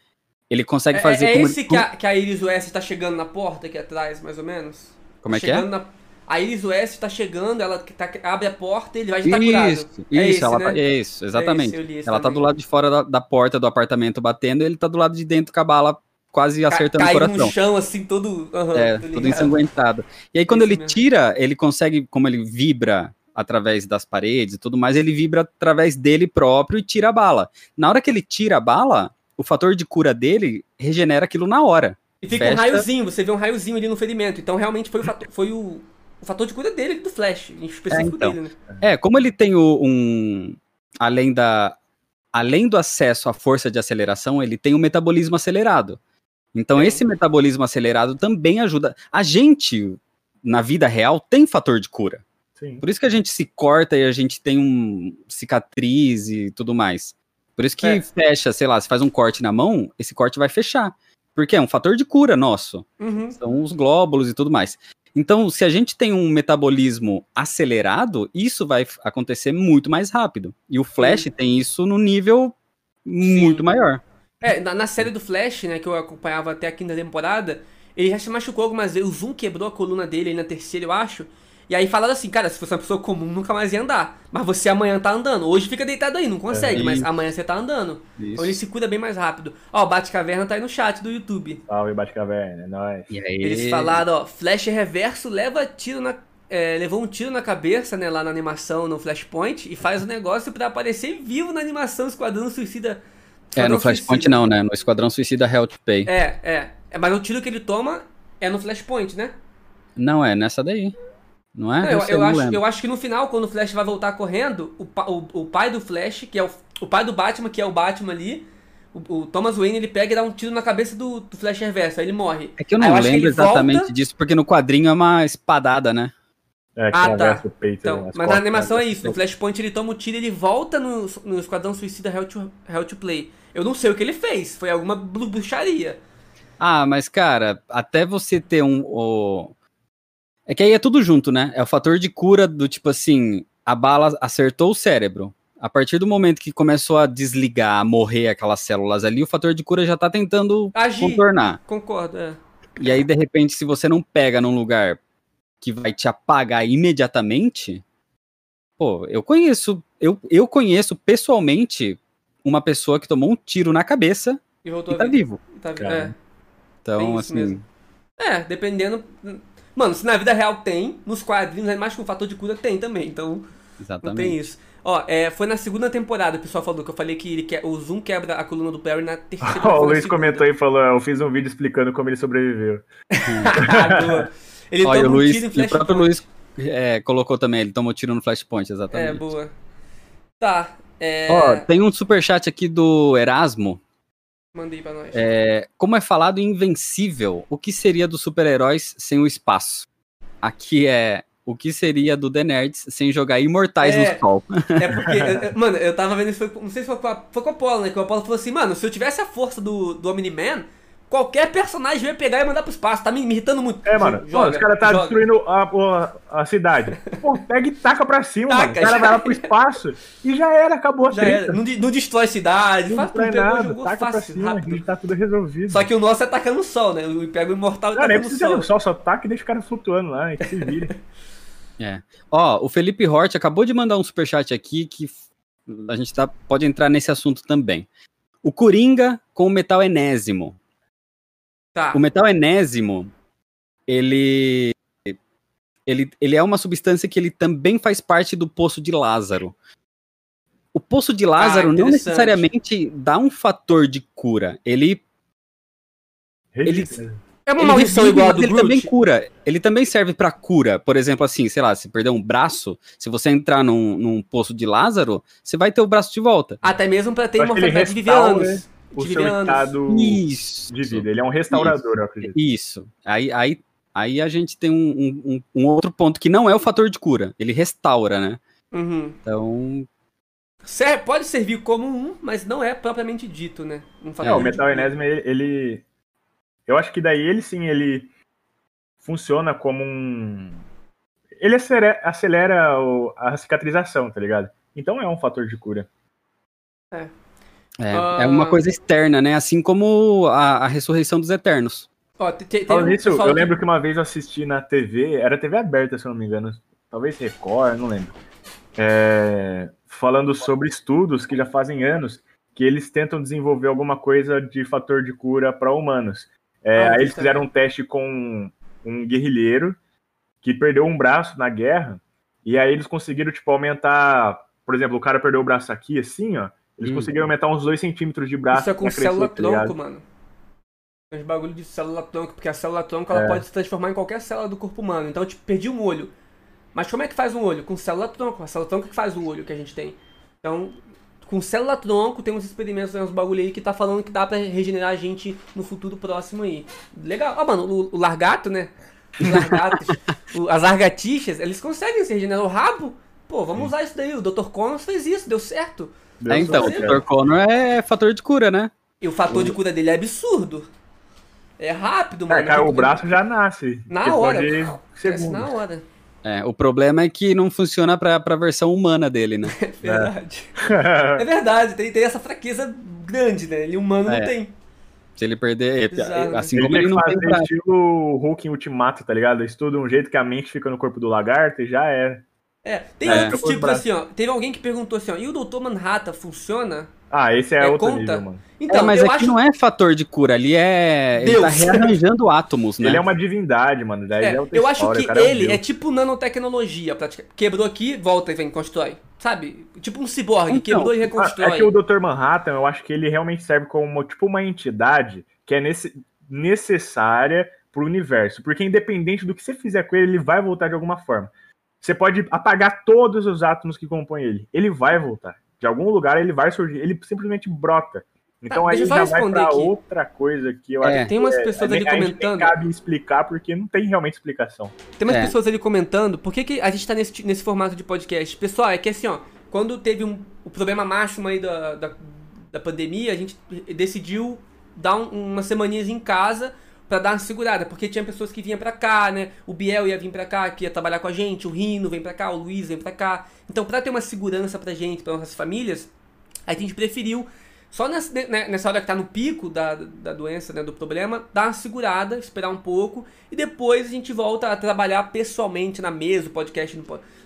ele consegue É, fazer. é esse que a, que a Iris West tá chegando na porta aqui atrás, mais ou menos? como é que chegando é? na- A Iris West tá chegando, ela tá- abre a porta e ele vai estar curado. Isso, isso, É esse, ela né? tá- isso, exatamente. É esse, ela tá também. do lado de fora da, da porta do apartamento batendo, e ele tá do lado de dentro com a bala quase Ca- acertando o cai coração. no chão, assim, todo. aham, É, todo ensanguentado. E aí, quando Esse ele mesmo. tira, ele consegue, como ele vibra através das paredes e tudo mais, ele vibra através dele próprio e tira a bala. Na hora que ele tira a bala, o fator de cura dele regenera aquilo na hora. E fica um raiozinho, você vê um raiozinho ali no ferimento. Então, realmente, foi o fator, foi o, o fator de cura dele do Flash, em específico É, então. dele, né? É, como ele tem o- um. Além da. Além do acesso à força de aceleração, ele tem um metabolismo acelerado. Então, Sim. esse metabolismo acelerado também ajuda. A gente, na vida real, tem fator de cura. Sim. Por isso que a gente se corta e a gente tem um cicatriz e tudo mais. Por isso que É. fecha, sei lá, se faz um corte na mão, esse corte vai fechar. Porque é um fator de cura nosso. Uhum. São os glóbulos e tudo mais. Então, se a gente tem um metabolismo acelerado, isso vai acontecer muito mais rápido. E o Flash Sim. tem isso no nível muito maior. É, na, na série do Flash, né, que eu acompanhava até a quinta temporada, ele já se machucou algumas vezes. O Zoom quebrou a coluna dele aí na terceira, eu acho. E aí falaram assim, cara, se fosse uma pessoa comum, nunca mais ia andar. Mas você amanhã tá andando. Hoje fica deitado aí, não consegue, É, mas amanhã você tá andando. Isso. Então ele se cuida bem mais rápido. Ó, o Bate-Caverna tá aí no chat do YouTube. Salve, Batcaverna, é nóis. E aí, Eles falaram, ó, Flash reverso leva tiro na. é, levou um tiro na cabeça, né, lá na animação no Flashpoint, e faz o negócio pra aparecer vivo na animação Esquadrão Suicida. É, Esquadrão no Flashpoint Suicida. não, né? No Esquadrão Suicida Hell to Pay. É, é, é. Mas o tiro que ele toma é no Flashpoint, né? Não, é nessa daí. Não é? Não, eu, eu não acho, eu acho que no final, quando o Flash vai voltar correndo, o, o, o pai do Flash, que é o, o pai do Batman, que é o Batman ali, o, o Thomas Wayne, ele pega e dá um tiro na cabeça do, do Flash reverso, aí ele morre. É que eu não eu lembro exatamente volta- disso, porque no quadrinho é uma espadada, né? É, que Ah, tá. o peito. Então, as mas costas, na animação né? é isso, no Flashpoint ele toma o tiro e ele volta no, no Esquadrão Suicida Hell to, Hell to Play. Eu não sei o que ele fez, foi alguma blu- bruxaria. Ah, mas cara, até você ter um. o- É que aí é tudo junto, né? É o fator de cura do tipo assim: a bala acertou o cérebro. A partir do momento que começou a desligar, a morrer aquelas células ali, o fator de cura já tá tentando Agir. contornar. Concordo, é. E aí, de repente, se você não pega num lugar que vai te apagar imediatamente, pô, eu conheço, eu, eu conheço pessoalmente uma pessoa que tomou um tiro na cabeça E voltou e tá vivo. Tá é. Então, isso assim, mesmo. É, dependendo. Mano, se na vida real tem, nos quadrinhos, mais que um fator de cura tem também, então não exatamente. tem isso. Ó, é, foi na segunda temporada, o pessoal falou que eu falei que ele quer, o Zoom quebra a coluna do Barry na terceira Ó, o Luiz segunda. comentou e falou: eu fiz um vídeo explicando como ele sobreviveu. Ele Olha, toma o, um Luiz, tiro em e o próprio Flashpoint. Luiz é, colocou também, ele tomou tiro no Flashpoint, É, exatamente. boa. Tá, é. Ó, tem um superchat aqui do Erasmo. Mandei pra nós. É, como é falado Invencível, o que seria dos super-heróis sem o espaço? Aqui é o que seria do The Nerds sem jogar Imortais É. no Sol. É porque, eu- mano, eu tava vendo isso, foi, não sei se foi com, a, foi com o Apollo, né? Que o Apollo falou assim, mano, se eu tivesse a força do, do Omni-Man, Qualquer personagem vai pegar e mandar pro espaço. Tá me, me irritando muito. É, mano. Joga, os caras tá joga. destruindo a, a, a, cidade. Pô, pega e taca pra cima, taca, mano. O cara vai lá pro espaço e já era, acabou já era. Não, não destrói a cidade. Não faz tudo, nada, taca fácil, pra cima, rápido. tá tudo resolvido. Só que o nosso é tacando o sol, né? O pega o imortal e taca nem precisa no sol. Só taca e deixa o cara flutuando lá e se vira. é. Ó, o Felipe Hort acabou de mandar um superchat aqui que a gente tá, pode entrar nesse assunto também. O Coringa com o metal enésimo. Tá. O metal enésimo, ele, ele, ele é uma substância que ele também faz parte do poço de Lázaro. O poço de Lázaro ah, não necessariamente dá um fator de cura. Ele. Ele, é uma maldição igual a do Ele também cura. Ele também serve para cura. Por exemplo, assim, sei lá, se perder um braço, se você entrar num, num poço de Lázaro, você vai ter o braço de volta. Até mesmo para ter imortalidade de viver anos o seu estado Isso. de vida. Ele é um restaurador, Isso. eu acredito. Isso. Aí, aí, aí a gente tem um, um, um, outro ponto que não é o fator de cura. Ele restaura, né? Uhum. Então. pode servir como um, mas não é propriamente dito, né? Um é, o metal enésimo, ele, ele. Eu acho que daí ele sim, ele funciona como um. Ele acelera, acelera a cicatrização, tá ligado? Então é um fator de cura. É. É, uh... é uma ah. coisa externa, né? Assim como a, a ressurreição dos Eternos. Ó, Falando nisso, eu lembro que uma vez eu assisti na TV, era TV aberta, se eu não me engano, talvez Record, não lembro. É, falando sobre estudos que já fazem anos que eles tentam desenvolver alguma coisa de fator de cura para humanos. É, ah, aí eles fizeram um teste com um guerrilheiro que perdeu um braço na guerra, e aí eles conseguiram, tipo, aumentar. Por exemplo, o cara perdeu o braço aqui, assim, ó. Eles hum. conseguiram aumentar uns 2 centímetros de braço. Isso é com célula crescer, tá tronco, mano. Os bagulho de célula tronco, porque a célula tronco ela é. pode se transformar em qualquer célula do corpo humano. Então, tipo, perdi um olho. Mas como é que faz um olho? Com célula tronco. A célula tronco que faz o olho que a gente tem. Então, com célula tronco, tem uns experimentos, uns bagulho aí que tá falando que dá pra regenerar a gente no futuro próximo aí. Legal. Ó, oh, mano, o, o, largato, né? Os largatos, o, as largatixas, eles conseguem se regenerar o rabo. Pô, vamos usar isso daí. O Dr. Connors fez isso, deu certo. É, então, o Dr. Connor é fator de cura, né? E o fator de cura dele é absurdo. É rápido, mano. É, cara, o braço já nasce. Na hora. Nasce na hora. É, o problema é que não funciona pra, pra versão humana dele, né? É verdade. É, é verdade, tem, tem essa fraqueza grande, né? Ele humano é. não tem. Se ele perder. Exato, assim ele como ele não fazer tem. estilo Hulk em Ultimato, tá ligado? Estuda um jeito que a mente fica no corpo do lagarto e já é. É, tem é. outros tipos assim, ó. Teve alguém que perguntou assim, ó, e o Dr. Manhattan funciona? Ah, esse é, é outro conta? nível, mano. Então, é, mas aqui acho... não é fator de cura, ali é. Deus. Ele tá rearranjando átomos, né? Ele é uma divindade, mano. Daí é, é eu acho que ele é, é, tipo nanotecnologia. Praticamente. Quebrou aqui, volta e vem, constrói. Sabe? Tipo um ciborgue, então, quebrou e reconstrói. É que o Dr. Manhattan, eu acho que ele realmente serve como tipo uma entidade que é nesse, necessária pro universo. Porque independente do que você fizer com ele, ele vai voltar de alguma forma. Você pode apagar todos os átomos que compõem ele. Ele vai voltar. De algum lugar ele vai surgir. Ele simplesmente brota. Então tá, aí já vai pra aqui. outra coisa que eu é. acho Tem umas é, pessoas é, ali comentando. Nem cabe explicar porque não tem realmente explicação. Tem umas é. pessoas ali comentando por que, que a gente tá nesse, nesse formato de podcast. Pessoal, é que assim, ó, quando teve um, o problema máximo aí da, da, da pandemia, a gente decidiu dar um, umas semaninhas em casa para dar uma segurada, porque tinha pessoas que vinham para cá, né? O Biel ia vir para cá, que ia trabalhar com a gente, o Rino vem para cá, o Luiz vem para cá. Então, para ter uma segurança pra gente, para nossas famílias, a gente preferiu só nessa, né, nessa hora que tá no pico da, da doença, né, do problema, dar uma segurada, esperar um pouco e depois a gente volta a trabalhar pessoalmente na mesa, o podcast,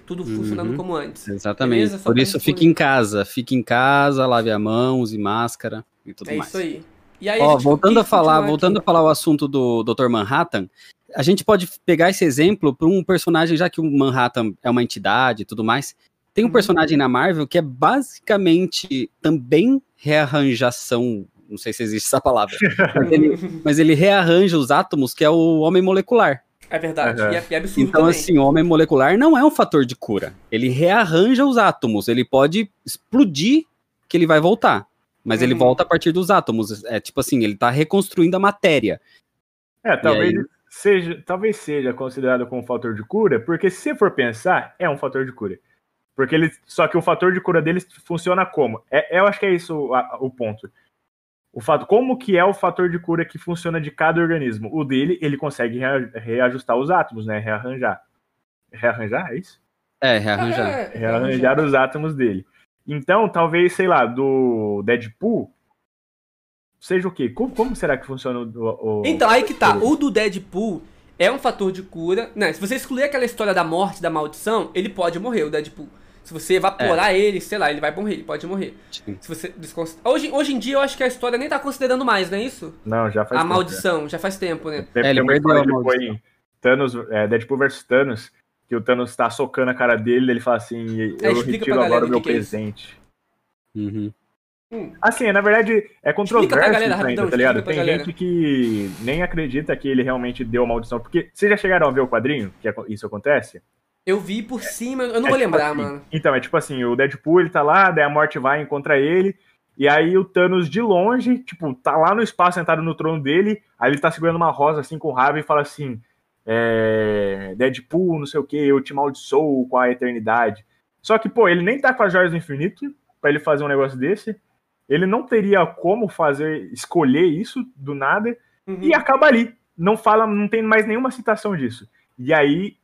tudo uhum. funcionando como antes. Exatamente. Por isso, fique em casa, fique em casa, lave a mão, use máscara e tudo é mais. É isso aí. Ó, voltando a falar, voltando a falar o assunto do Dr. Manhattan, a gente pode pegar esse exemplo para um personagem, já que o Manhattan é uma entidade e tudo mais. Tem um uhum. personagem na Marvel que é basicamente também rearranjação, não sei se existe essa palavra, mas, ele, mas, ele, rearranja os átomos, que é o homem molecular. É verdade, uhum. e, é, é absurdo Então, também. assim, o homem molecular não é um fator de cura. Ele rearranja os átomos, ele pode explodir que ele vai voltar. Mas uhum. ele volta a partir dos átomos. É tipo assim, ele tá reconstruindo a matéria. É, talvez aí... seja, talvez seja considerado como fator de cura, porque se for pensar, é um fator de cura. Porque ele, só que o fator de cura deles funciona como? É, eu acho que é isso a, o ponto. o fato, como que é o fator de cura que funciona de cada organismo? O dele, ele consegue rea, reajustar os átomos, né? Rearranjar. Rearranjar, é isso? É, rearranjar. É, Rearranjar os átomos dele. Então, talvez, sei lá, do Deadpool, seja o quê? Como, como será que funciona o, o- Então, aí que tá. o- do Deadpool é um fator de cura. Né? Se você excluir aquela história da morte, da maldição, ele pode morrer, o Deadpool. Se você evaporar ele, sei lá, ele vai morrer, ele pode morrer. Sim. Se você hoje, hoje em dia eu acho que a história nem tá considerando mais, não é isso? Não, já faz a tempo, maldição, já faz tempo, né? né? É, ele perdeu a história que foi maldição. em Thanos, é, Deadpool versus Thanos, que o Thanos tá socando a cara dele, ele fala assim, eu explica retiro agora o meu que que é presente. Uhum. Assim, na verdade, é controverso galera, ainda, rapidão, tá ligado? Tem galera. gente que nem acredita que ele realmente deu a maldição. Porque vocês já chegaram a ver o quadrinho que aco- isso acontece? Eu vi por cima, eu não É vou tipo lembrar, assim, mano. Então, é tipo assim, o Deadpool, ele tá lá, daí a morte vai, encontra ele, e aí o Thanos de longe, tipo, tá lá no espaço, sentado no trono dele, aí ele tá segurando uma rosa, assim, com raiva, e fala assim, é, Deadpool, não sei o que, eu te maldiçoo com a eternidade. Só que, pô, ele nem tá com as joias do infinito pra ele fazer um negócio desse, ele não teria como fazer, escolher isso do nada, Uhum. e acaba ali. Não fala, não tem mais nenhuma citação disso. E aí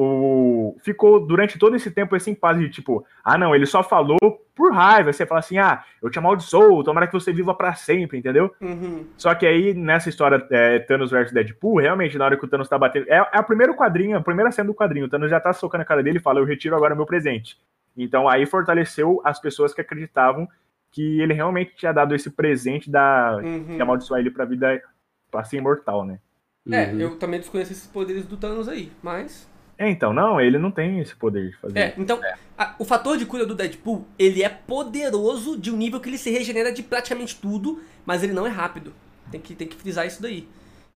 o ficou durante todo esse tempo esse impasse de tipo, ah não, ele só falou por raiva, você fala assim, ah, eu te amaldiçoo, tomara que você viva pra sempre, entendeu? Uhum. Só que aí nessa história é, Thanos versus Deadpool, realmente na hora que o Thanos tá batendo, é, é a primeiro quadrinho, a primeira cena do quadrinho, o Thanos já tá socando a cara dele e fala, eu retiro agora meu presente. Então aí fortaleceu as pessoas que acreditavam que ele realmente tinha dado esse presente da Uhum. que amaldiçoar ele pra vida pra ser imortal, né? É, Uhum. eu também desconheço esses poderes do Thanos aí, mas. É, então, não, ele não tem esse poder de fazer. É, então, a- o fator de cura do Deadpool, ele é poderoso de um nível que ele se regenera de praticamente tudo, mas ele não é rápido. Tem que, tem que frisar isso daí.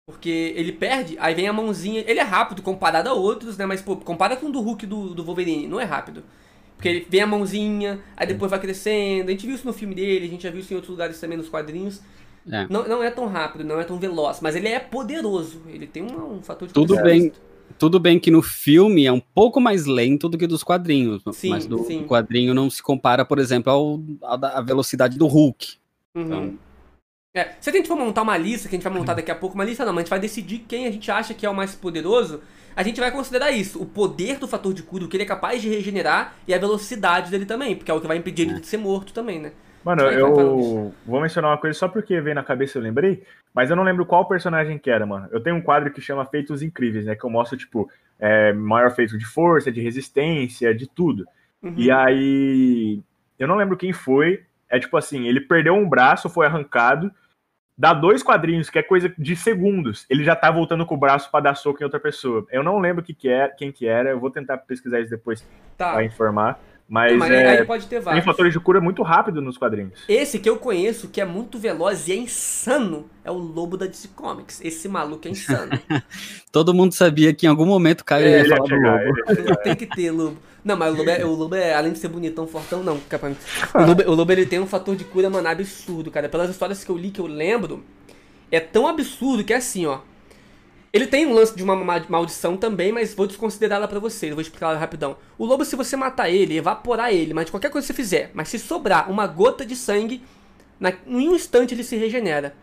Porque ele perde, aí vem a mãozinha. Ele é rápido comparado a outros, né? Mas, pô, compara com o do Hulk do, do Wolverine, não é rápido. Porque ele vem a mãozinha, aí depois vai crescendo. A gente viu isso no filme dele, a gente já viu isso em outros lugares também nos quadrinhos. É. Não, não é tão rápido, não é tão veloz, mas ele é poderoso. Ele tem um, um fator de Tudo bem. Tudo bem que no filme é um pouco mais lento do que dos quadrinhos, Sim, mas do, quadrinho não se compara, por exemplo, ao, à velocidade do Hulk. Uhum. Então- É, se a gente for montar uma lista, que a gente vai montar daqui a pouco, uma lista não, mas a gente vai decidir quem a gente acha que é o mais poderoso, a gente vai considerar isso, o poder do fator de cura, o que ele é capaz de regenerar e a velocidade dele também, porque é o que vai impedir ele de ser morto também, né? Mano, Vai, vai, eu vou mencionar uma coisa só porque veio na cabeça e eu lembrei, mas eu não lembro qual personagem que era, mano. Eu tenho um quadro que chama Feitos Incríveis, né? Que eu mostro, tipo, é, maior feito de força, de resistência, de tudo. Uhum. E aí, eu não lembro quem foi. É tipo assim, ele perdeu um braço, foi arrancado, dá dois quadrinhos, que é coisa de segundos. Ele já tá voltando com o braço pra dar soco em outra pessoa. Eu não lembro que que é, quem que era, eu vou tentar pesquisar isso depois Tá, pra informar. Mas, mas é, aí pode ter tem vários. fatores de cura muito rápido nos quadrinhos. Esse que eu conheço, que é muito veloz e é insano, é o Lobo da DC Comics. Esse maluco é insano. Todo mundo sabia que em algum momento Caio É, ia falar do Lobo. ele- tem que ter Lobo. Não, mas o Lobo, é, o Lobo é, além de ser bonitão, fortão, não. O Lobo, o Lobo ele tem um fator de cura, mano, absurdo, cara. Pelas histórias que eu li, que eu lembro, é tão absurdo que é assim, ó. Ele tem um lance de uma ma- maldição também, mas vou desconsiderá-la pra vocês. Eu vou explicar rapidão. O lobo, se você matar ele, evaporar ele, mas qualquer coisa que você fizer, mas se sobrar uma gota de sangue, na, em um instante ele se regenera.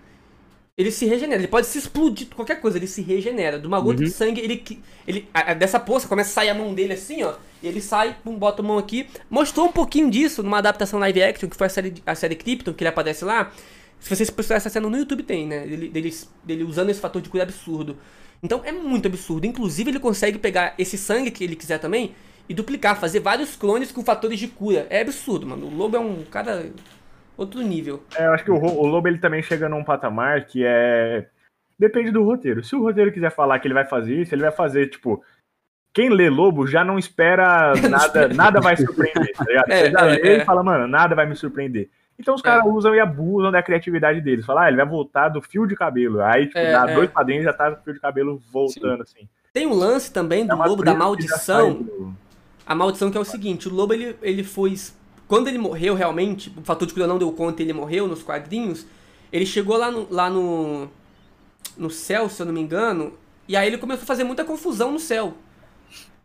Ele se regenera, ele pode se explodir, qualquer coisa, ele se regenera. De uma gota de sangue, ele. ele a- a- dessa poça começa a sair a mão dele assim, ó. E ele sai, pum, bota a mão aqui. Mostrou um pouquinho disso numa adaptação live action, que foi a série, a série Krypton, que ele aparece lá. Se vocês procurarem essa cena no YouTube, tem, né? Dele, dele, dele usando esse fator de cura absurdo. Então é muito absurdo. Inclusive, ele consegue pegar esse sangue que ele quiser também e duplicar, fazer vários clones com fatores de cura. É absurdo, mano. O lobo é um cara. outro nível. É, eu acho que o, o Lobo ele também chega num patamar que é. Depende do roteiro. Se o roteiro quiser falar que ele vai fazer isso, ele vai fazer, tipo. Quem lê Lobo já não espera nada, nada vai surpreender, tá ligado? É, Você já é, lê é. e fala, mano, nada vai me surpreender. Então os caras usam e abusam da criatividade deles. Fala, ah, ele vai voltar do fio de cabelo. Aí, tipo, É, dá é. dois quadrinhos já tá o fio de cabelo voltando, assim. Tem um lance também do É lobo da que maldição. A maldição que é o seguinte, o lobo ele, ele foi. Quando ele morreu realmente, o fator de cura não deu conta e ele morreu nos quadrinhos, ele chegou lá no, lá no. no céu, se eu não me engano, e aí ele começou a fazer muita confusão no céu.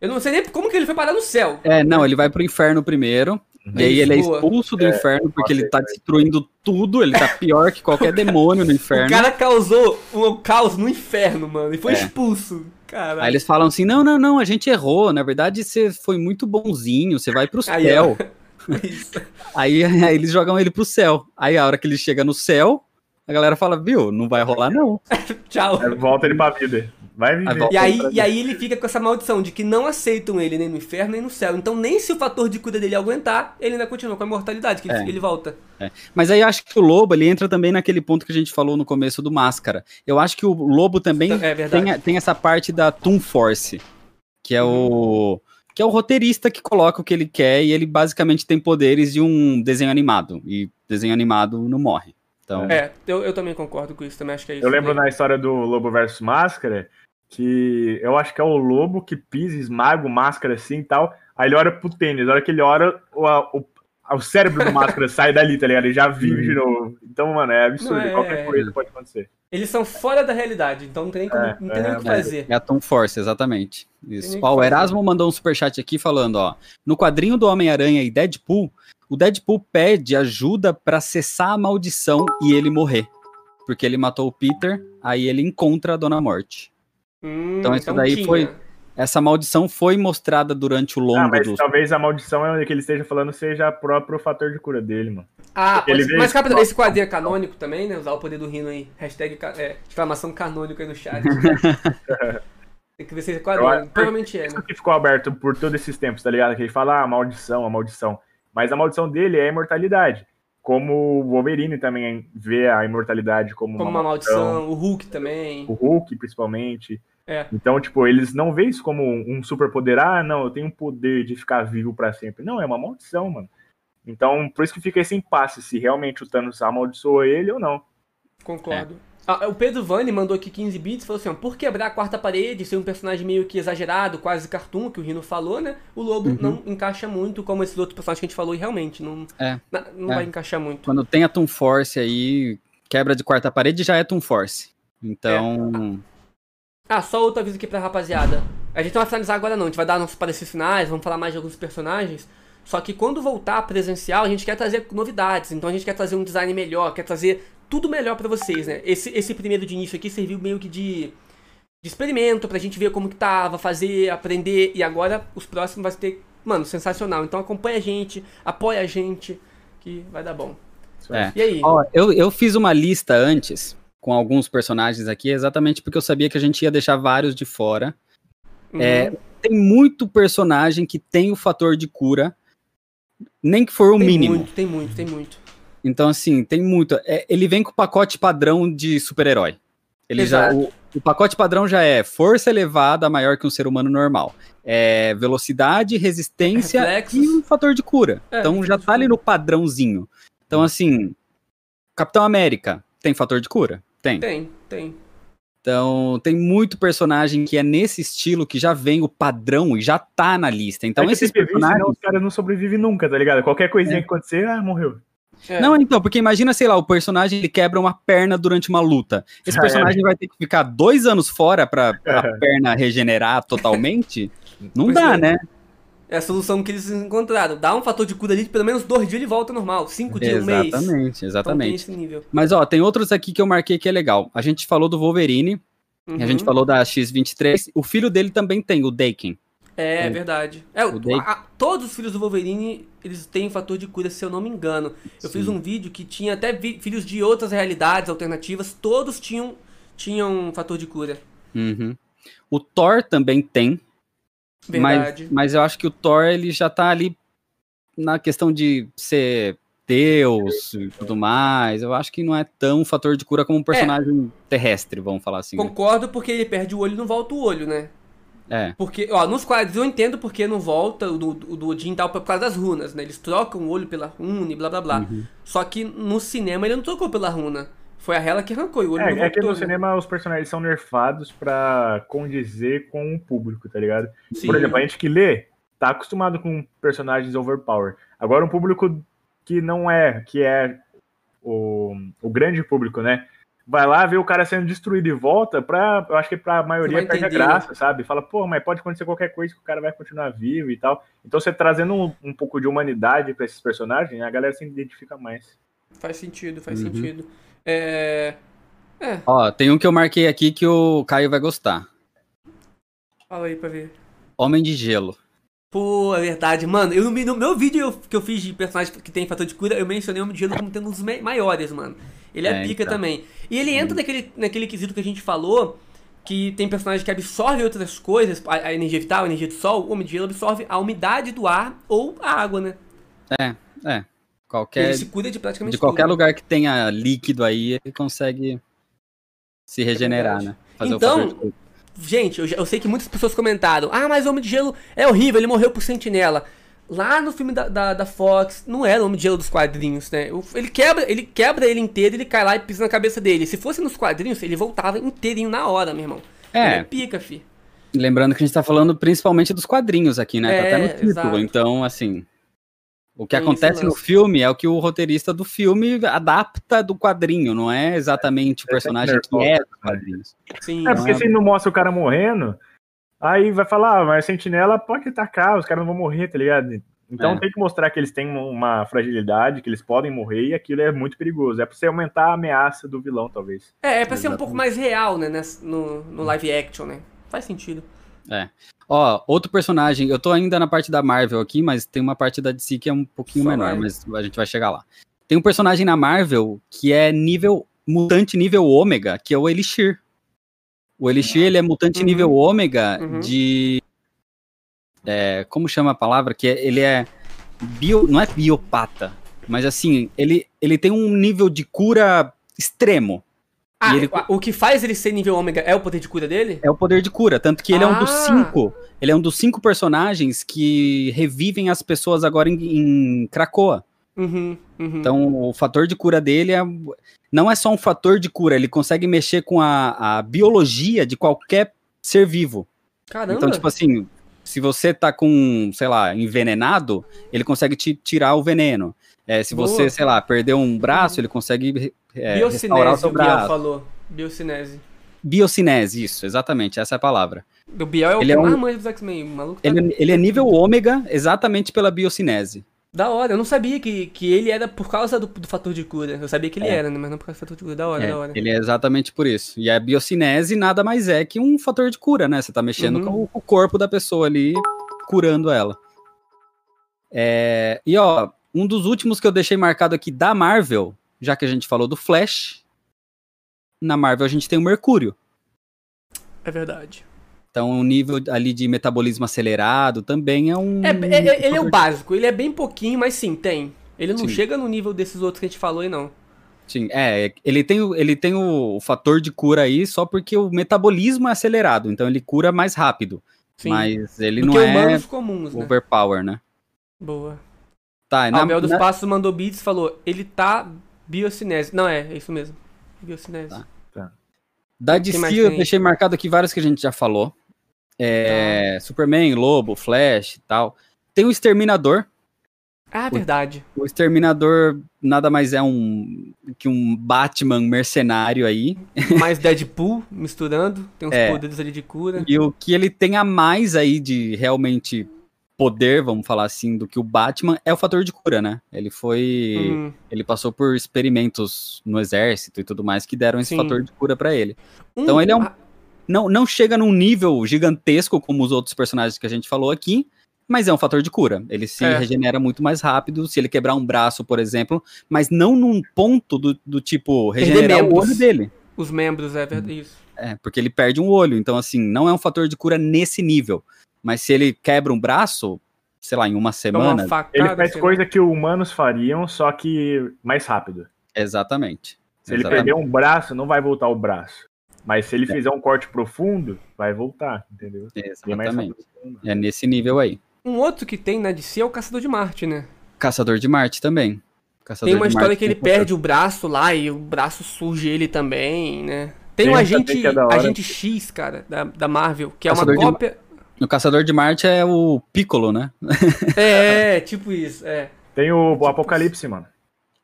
Eu não sei nem como que ele foi parar no céu. É, não, ele vai pro inferno primeiro, E aí ele é expulso do É, inferno porque ele tá destruindo tudo, ele tá pior que qualquer demônio no O inferno. cara causou um caos no inferno, mano, e foi É. expulso. Cara. Aí eles falam assim: não, não, não, a gente errou. Na verdade, você foi muito bonzinho, você vai pro Aí, céu. Isso. Aí, aí eles jogam ele pro céu. Aí a hora que ele chega no céu, a galera fala, viu, não vai rolar não. Tchau. É, volta ele pra vida. Vai viver. E aí, pra e aí ele fica com essa maldição de que não aceitam ele nem no inferno nem no céu. Então nem se o fator de cura dele aguentar, ele ainda continua com a imortalidade, que ele, É. ele volta. Mas aí eu acho que o lobo, ele entra também naquele ponto que a gente falou no começo do Máscara. Eu acho que o lobo também É tem, tem essa parte da Toon Force, que é o que é o roteirista que coloca o que ele quer e ele basicamente tem poderes de um desenho animado. E desenho animado não morre. Então, É, eu, eu também concordo com isso, também acho que é isso. Eu lembro né? na história do Lobo versus Máscara que eu acho que é o lobo que pisa, esmaga o máscara assim e tal. Aí ele olha pro tênis, a hora que ele olha, o, o, o cérebro do máscara sai dali, tá ligado? Ele já vive de novo. Então, mano, é absurdo. É- Qualquer coisa pode acontecer. Eles são fora da realidade, então não tem nem, como, É, não tem nem o que é, fazer. É a Tom Force, exatamente. Isso. Ó, o. Erasmo mandou um superchat aqui falando, ó. No quadrinho do Homem-Aranha e Deadpool, o Deadpool pede ajuda pra cessar a maldição e ele morrer. Porque ele matou o Peter, aí ele encontra a Dona Morte. Hum, Então isso daí foi- Essa maldição foi mostrada durante o Ah, longo mas dos. talvez a maldição é que ele esteja falando seja próprio fator de cura dele, mano. Ah, Ele pode ser. veio- mas capitão, esse quadrinho é canônico também, né? Usar o poder do Rino aí. Hashtag é, exclamação canônico aí no chat. tem que ver se é quadrinho. Provavelmente é, Isso né? que ficou aberto por todos esses tempos, tá ligado? Que ele fala, ah, maldição, a maldição. Mas a maldição dele é a imortalidade. Como o Wolverine também vê a imortalidade como, Como uma maldição, o Hulk também. O Hulk, principalmente. É. Então, tipo, eles não veem isso como um superpoder. Ah, não, eu tenho um poder de ficar vivo pra sempre. Não, é uma maldição, mano. Então, por isso que fica esse impasse, se realmente o Thanos amaldiçoou ele ou não. Concordo. Ah, o Pedro Vani mandou aqui 15 bits e falou assim: ó, por quebrar a quarta parede, ser um personagem meio que exagerado, quase cartoon, que o Rino falou, né? O Lobo Uhum. não encaixa muito como esses outros personagens que a gente falou e realmente não, É. na- não É. vai encaixar muito. Quando tem a Toon Force aí, quebra de quarta parede já é Toon Force. Então. Ah, só outro aviso aqui pra rapaziada. A gente não vai finalizar agora não, a gente vai dar nossos pareceres finais, vamos falar mais de alguns personagens. Só que quando voltar presencial, a gente quer trazer novidades. Então a gente quer trazer um design melhor, quer trazer tudo melhor pra vocês, né? Esse, esse primeiro de início aqui serviu meio que de, de experimento pra gente ver como que tava, fazer, aprender. E agora os próximos vai ter, mano, sensacional. Então acompanha a gente, apoia a gente, que vai dar bom. É. E aí? Ó, eu, eu fiz uma lista antes com alguns personagens aqui, exatamente porque eu sabia que a gente ia deixar vários de fora. é, Uhum. Tem muito personagem que tem o fator de cura, nem que for o tem mínimo. muito, tem muito, tem muito. Então, assim, tem muito. É, ele vem com o pacote padrão de super-herói. Ele já, Exato. o, o pacote padrão já é força elevada maior que um ser humano normal. É velocidade, resistência Reflexos. e um fator de cura. É, então já tá ali no padrãozinho. Então, assim, Capitão América tem fator de cura? Tem. Tem, tem. Então, tem muito personagem que é nesse estilo que já vem o padrão e já tá na lista. Então, É esses personagens. senão os caras não sobrevivem nunca, tá ligado? Qualquer coisinha que acontecer, ah, morreu. É. Não, então, porque imagina, sei lá, o personagem ele quebra uma perna durante uma luta. Esse Já personagem vai ter que ficar dois anos fora pra a perna regenerar totalmente? Não Pois dá, é. né? É a solução que eles encontraram. Dá um fator de cura ali, de pelo menos dois dias ele volta normal. Cinco dias, um mês. Exatamente, Então exatamente. nível. Mas ó, tem outros aqui que eu marquei que é legal. A gente falou do Wolverine, Uhum. a gente falou da X23. O filho dele também tem, o Daken. É, o- verdade. É, o- Dake- a- todos os filhos do Wolverine, eles têm fator de cura, se eu não me engano. Eu fiz um vídeo que tinha até vi- filhos de outras realidades alternativas, todos tinham, tinham fator de cura. Uhum. O Thor também tem, Verdade. mas eu acho que o Thor ele já tá ali na questão de ser Deus e tudo mais. Eu acho que não é tão fator de cura como um personagem terrestre, vamos falar assim. Concordo porque ele perde o olho e não volta o olho, né? É. Porque, ó, nos quadros eu entendo porque não volta o do, do Odin e tal por causa das runas, né? Eles trocam o olho pela runa e blá blá blá. Uhum. Só que no cinema ele não trocou pela runa. Foi a Hela que arrancou e o olho não É, é que no né? cinema os personagens são nerfados pra condizer com o público, tá ligado? Sim. Por exemplo, a gente que lê tá acostumado com personagens overpower. Agora um público que não é, que é o, o grande público, né? vai lá ver o cara sendo destruído e volta, pra, eu acho que pra maioria vai perde a entender, né? graça, sabe? Fala, pô, mas pode acontecer qualquer coisa que o cara vai continuar vivo e tal. Então você trazendo um, um pouco de humanidade pra esses personagens, a galera se identifica mais. Faz sentido, faz Uhum. sentido. É. É, Ó, tem um que eu marquei aqui que o Caio vai gostar. fala aí pra ver. Homem de Gelo. Pô, é verdade. Mano, eu, no meu vídeo eu- que eu fiz de personagem que tem fator de cura, eu mencionei o Homem de Gelo como tendo um dos maiores, mano. Ele é, É, pica então. também. E ele entra naquele, naquele quesito que a gente falou, que tem personagem que absorve outras coisas, a, a energia vital, a energia do sol, o Homem de Gelo absorve a umidade do ar ou a água, né? É, é. Ele Qualquer, se cuida de praticamente de qualquer tudo. lugar que tenha líquido aí, ele consegue se regenerar, verdade. né? Fazer o Então. Gente, eu, eu sei que muitas pessoas comentaram: Ah, mas o Homem de Gelo é horrível, ele morreu por sentinela. Lá no filme da, da, da Fox, não era o Homem de Gelo dos quadrinhos, né? Ele quebra, ele quebra ele inteiro, ele cai lá e pisa na cabeça dele. Se fosse nos quadrinhos, ele voltava inteirinho na hora, meu irmão. Ele é É, pica, fi. lembrando que a gente tá falando principalmente dos quadrinhos aqui, né? tá É, até no título. exato. Então, assim. O que acontece no filme é o que o roteirista do filme adapta do quadrinho, não é exatamente o É personagem que é nervoso, dos quadrinhos. Sim. É, porque se não mostra o cara morrendo, aí vai falar, ah, mas sentinela pode atacar, os caras não vão morrer, tá ligado? Então É. tem que mostrar que eles têm uma fragilidade, que eles podem morrer, e aquilo é muito perigoso. É pra você aumentar a ameaça do vilão, talvez. É, é pra ser um pouco mais real, né? No, no live action, né? Faz sentido. Ó, outro personagem, eu tô ainda na parte da Marvel aqui, mas tem uma parte da DC que é um pouquinho Só menor, vai. mas a gente vai chegar lá. Tem um personagem na Marvel que é nível mutante nível ômega, que é o Elixir. O Elixir, ele é mutante Uhum. nível ômega Uhum. de é, como chama a palavra? Que é- ele é bio, não é biopata, mas assim, ele ele tem um nível de cura extremo. Ah, ele- o que faz ele ser nível ômega é o poder de cura dele? É o poder de cura, tanto que ele é um dos Ah. cinco. Ele é um dos cinco personagens que revivem as pessoas agora em, em Krakoa. Uhum, uhum. Então, o fator de cura dele é, não é só um fator de cura, ele consegue mexer com a, a biologia de qualquer ser vivo. Caramba. Então, tipo assim, se você tá com, sei lá, envenenado, ele consegue te tirar o veneno. É, se você, Boa. sei lá, perdeu um braço, ele consegue é, restaurar o Biocinese, seu o Biel braço. falou. Biocinese. Biocinese, isso, exatamente, essa é a palavra. O Biel é o Ele que é um- mais manja dos X-Men, o maluco tá... Ele, ele é nível ômega exatamente pela biocinese. Da hora, eu não sabia que, que ele era por causa do, do fator de cura. Eu sabia que ele É. era, né? Mas não por causa do fator de cura. Da hora, É, da hora. ele é exatamente por isso. E a biocinese nada mais é que um fator de cura, né? Você tá mexendo Uhum. com o corpo da pessoa ali, curando ela. É, e ó, um dos últimos que eu deixei marcado aqui da Marvel, já que a gente falou do Flash, na Marvel a gente tem o Mercúrio. É verdade. Então, o nível ali de metabolismo acelerado também é um. É, é- é- ele é o básico, ele é bem pouquinho, mas sim, tem. Ele não Sim. chega no nível desses outros que a gente falou aí, não. Sim, é, ele tem, o- ele tem o, o fator de cura aí só porque o metabolismo é acelerado, então ele cura mais rápido. Sim. Mas ele Do não é comuns, né? overpower, né? Boa. Tá, na, o Bel dos na- Passos mandou beats e falou, ele tá biocinese. Não, é, é isso mesmo. Biocinese. Tá. Tá. da DC eu deixei marcado aqui vários que a gente já falou. É, Superman, Lobo, Flash e tal. Tem o Exterminador. Ah, verdade. O Exterminador nada mais é um que um Batman mercenário aí. Mais Deadpool misturando. Tem uns É. poderes ali de cura. E o que ele tem a mais aí de realmente poder, vamos falar assim, do que o Batman é o fator de cura, né? Ele foi. Uhum. Ele passou por experimentos no exército e tudo mais que deram esse Sim. fator de cura pra ele. Então ele é um- Não, não chega num nível gigantesco como os outros personagens que a gente falou aqui, mas é um fator de cura. Ele se É. regenera muito mais rápido se ele quebrar um braço, por exemplo, mas não num ponto do, do tipo regenerar o olho dele. Os membros, é verdade. Isso. É, porque ele perde um olho. Então, assim, não é um fator de cura nesse nível. Mas se ele quebra um braço, sei lá, em uma É semana. uma facada. Ele faz coisa que humanos fariam, só que mais rápido. Exatamente. Se ele Exatamente. perder um braço, não vai voltar o braço. Mas se ele fizer um corte profundo, vai voltar, entendeu? E é mais Exatamente. É nesse nível aí. Um outro que tem na DC é o Caçador de Marte, né? Caçador de Marte também. Caçador Tem uma de história Marte que ele perde o braço lá e o braço surge ele também, né? Tem, Tem um agente, é agente X, cara, da, da Marvel, que é uma Caçador de cópia. O Caçador de Marte é o Piccolo, né? É, é, tipo isso, é. Tem o, o Apocalipse, mano.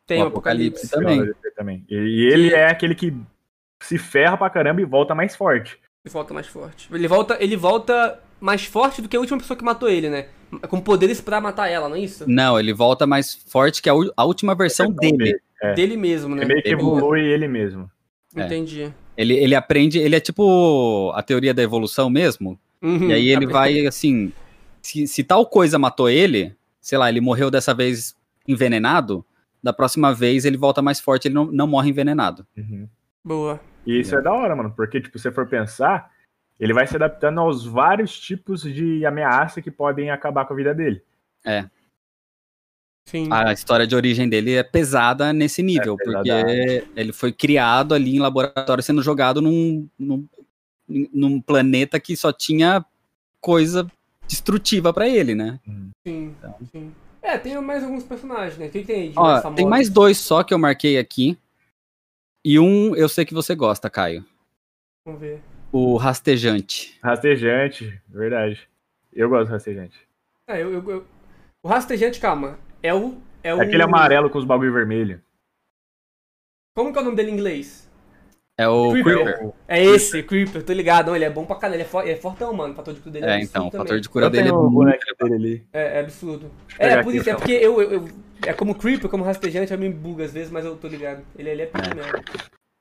Tem O o Apocalipse. Apocalipse. Também. também. E ele Que- é aquele que se ferra pra caramba e volta mais forte. Ele volta mais forte. Ele volta, ele volta mais forte do que a última pessoa que matou ele, né? Com poderes pra matar ela, não é isso? Não, ele volta mais forte que a, a última versão dele. É. Dele mesmo, né? Ele meio que evolui ele mesmo. É. Entendi. Ele, ele aprende, ele é tipo a teoria da evolução mesmo. Uhum. E aí ele vai assim, se, se tal coisa matou ele, sei lá, ele morreu dessa vez envenenado, da próxima vez ele volta mais forte, ele não, não morre envenenado. Uhum. Boa. E isso é da hora, mano, porque, tipo, se você for pensar, ele vai se adaptando aos vários tipos de ameaça que podem acabar com a vida dele. Sim. A história de origem dele é pesada nesse nível, É porque ele foi criado ali em laboratório sendo jogado num, num, num planeta que só tinha coisa destrutiva pra ele, né? Sim, sim. É, tem mais alguns personagens, né? O que, que tem aí de Ó, mais tem mais dois só que eu marquei aqui. E um eu sei que você gosta, Caio. Vamos ver. O rastejante. Rastejante, verdade. Eu gosto do rastejante. É, eu, eu, eu- O rastejante, calma. É o. É, o... É aquele amarelo com os bagulho vermelho. Como que é o nome dele em inglês? É o Creeper. Creeper. É esse, Creeper, tô ligado. Não, ele é bom pra caralho. Ele é, for, ele é fortão, mano. O fator de cura dele é, É, absurdo então, o também. fator de cura Eu dele é dele ali. É, é absurdo. É, pegar por isso, é porque eu, eu, eu- É como Creeper, como rastejante, eu me buga às vezes, mas eu tô ligado. Ele, ele é pique mesmo. O Ah,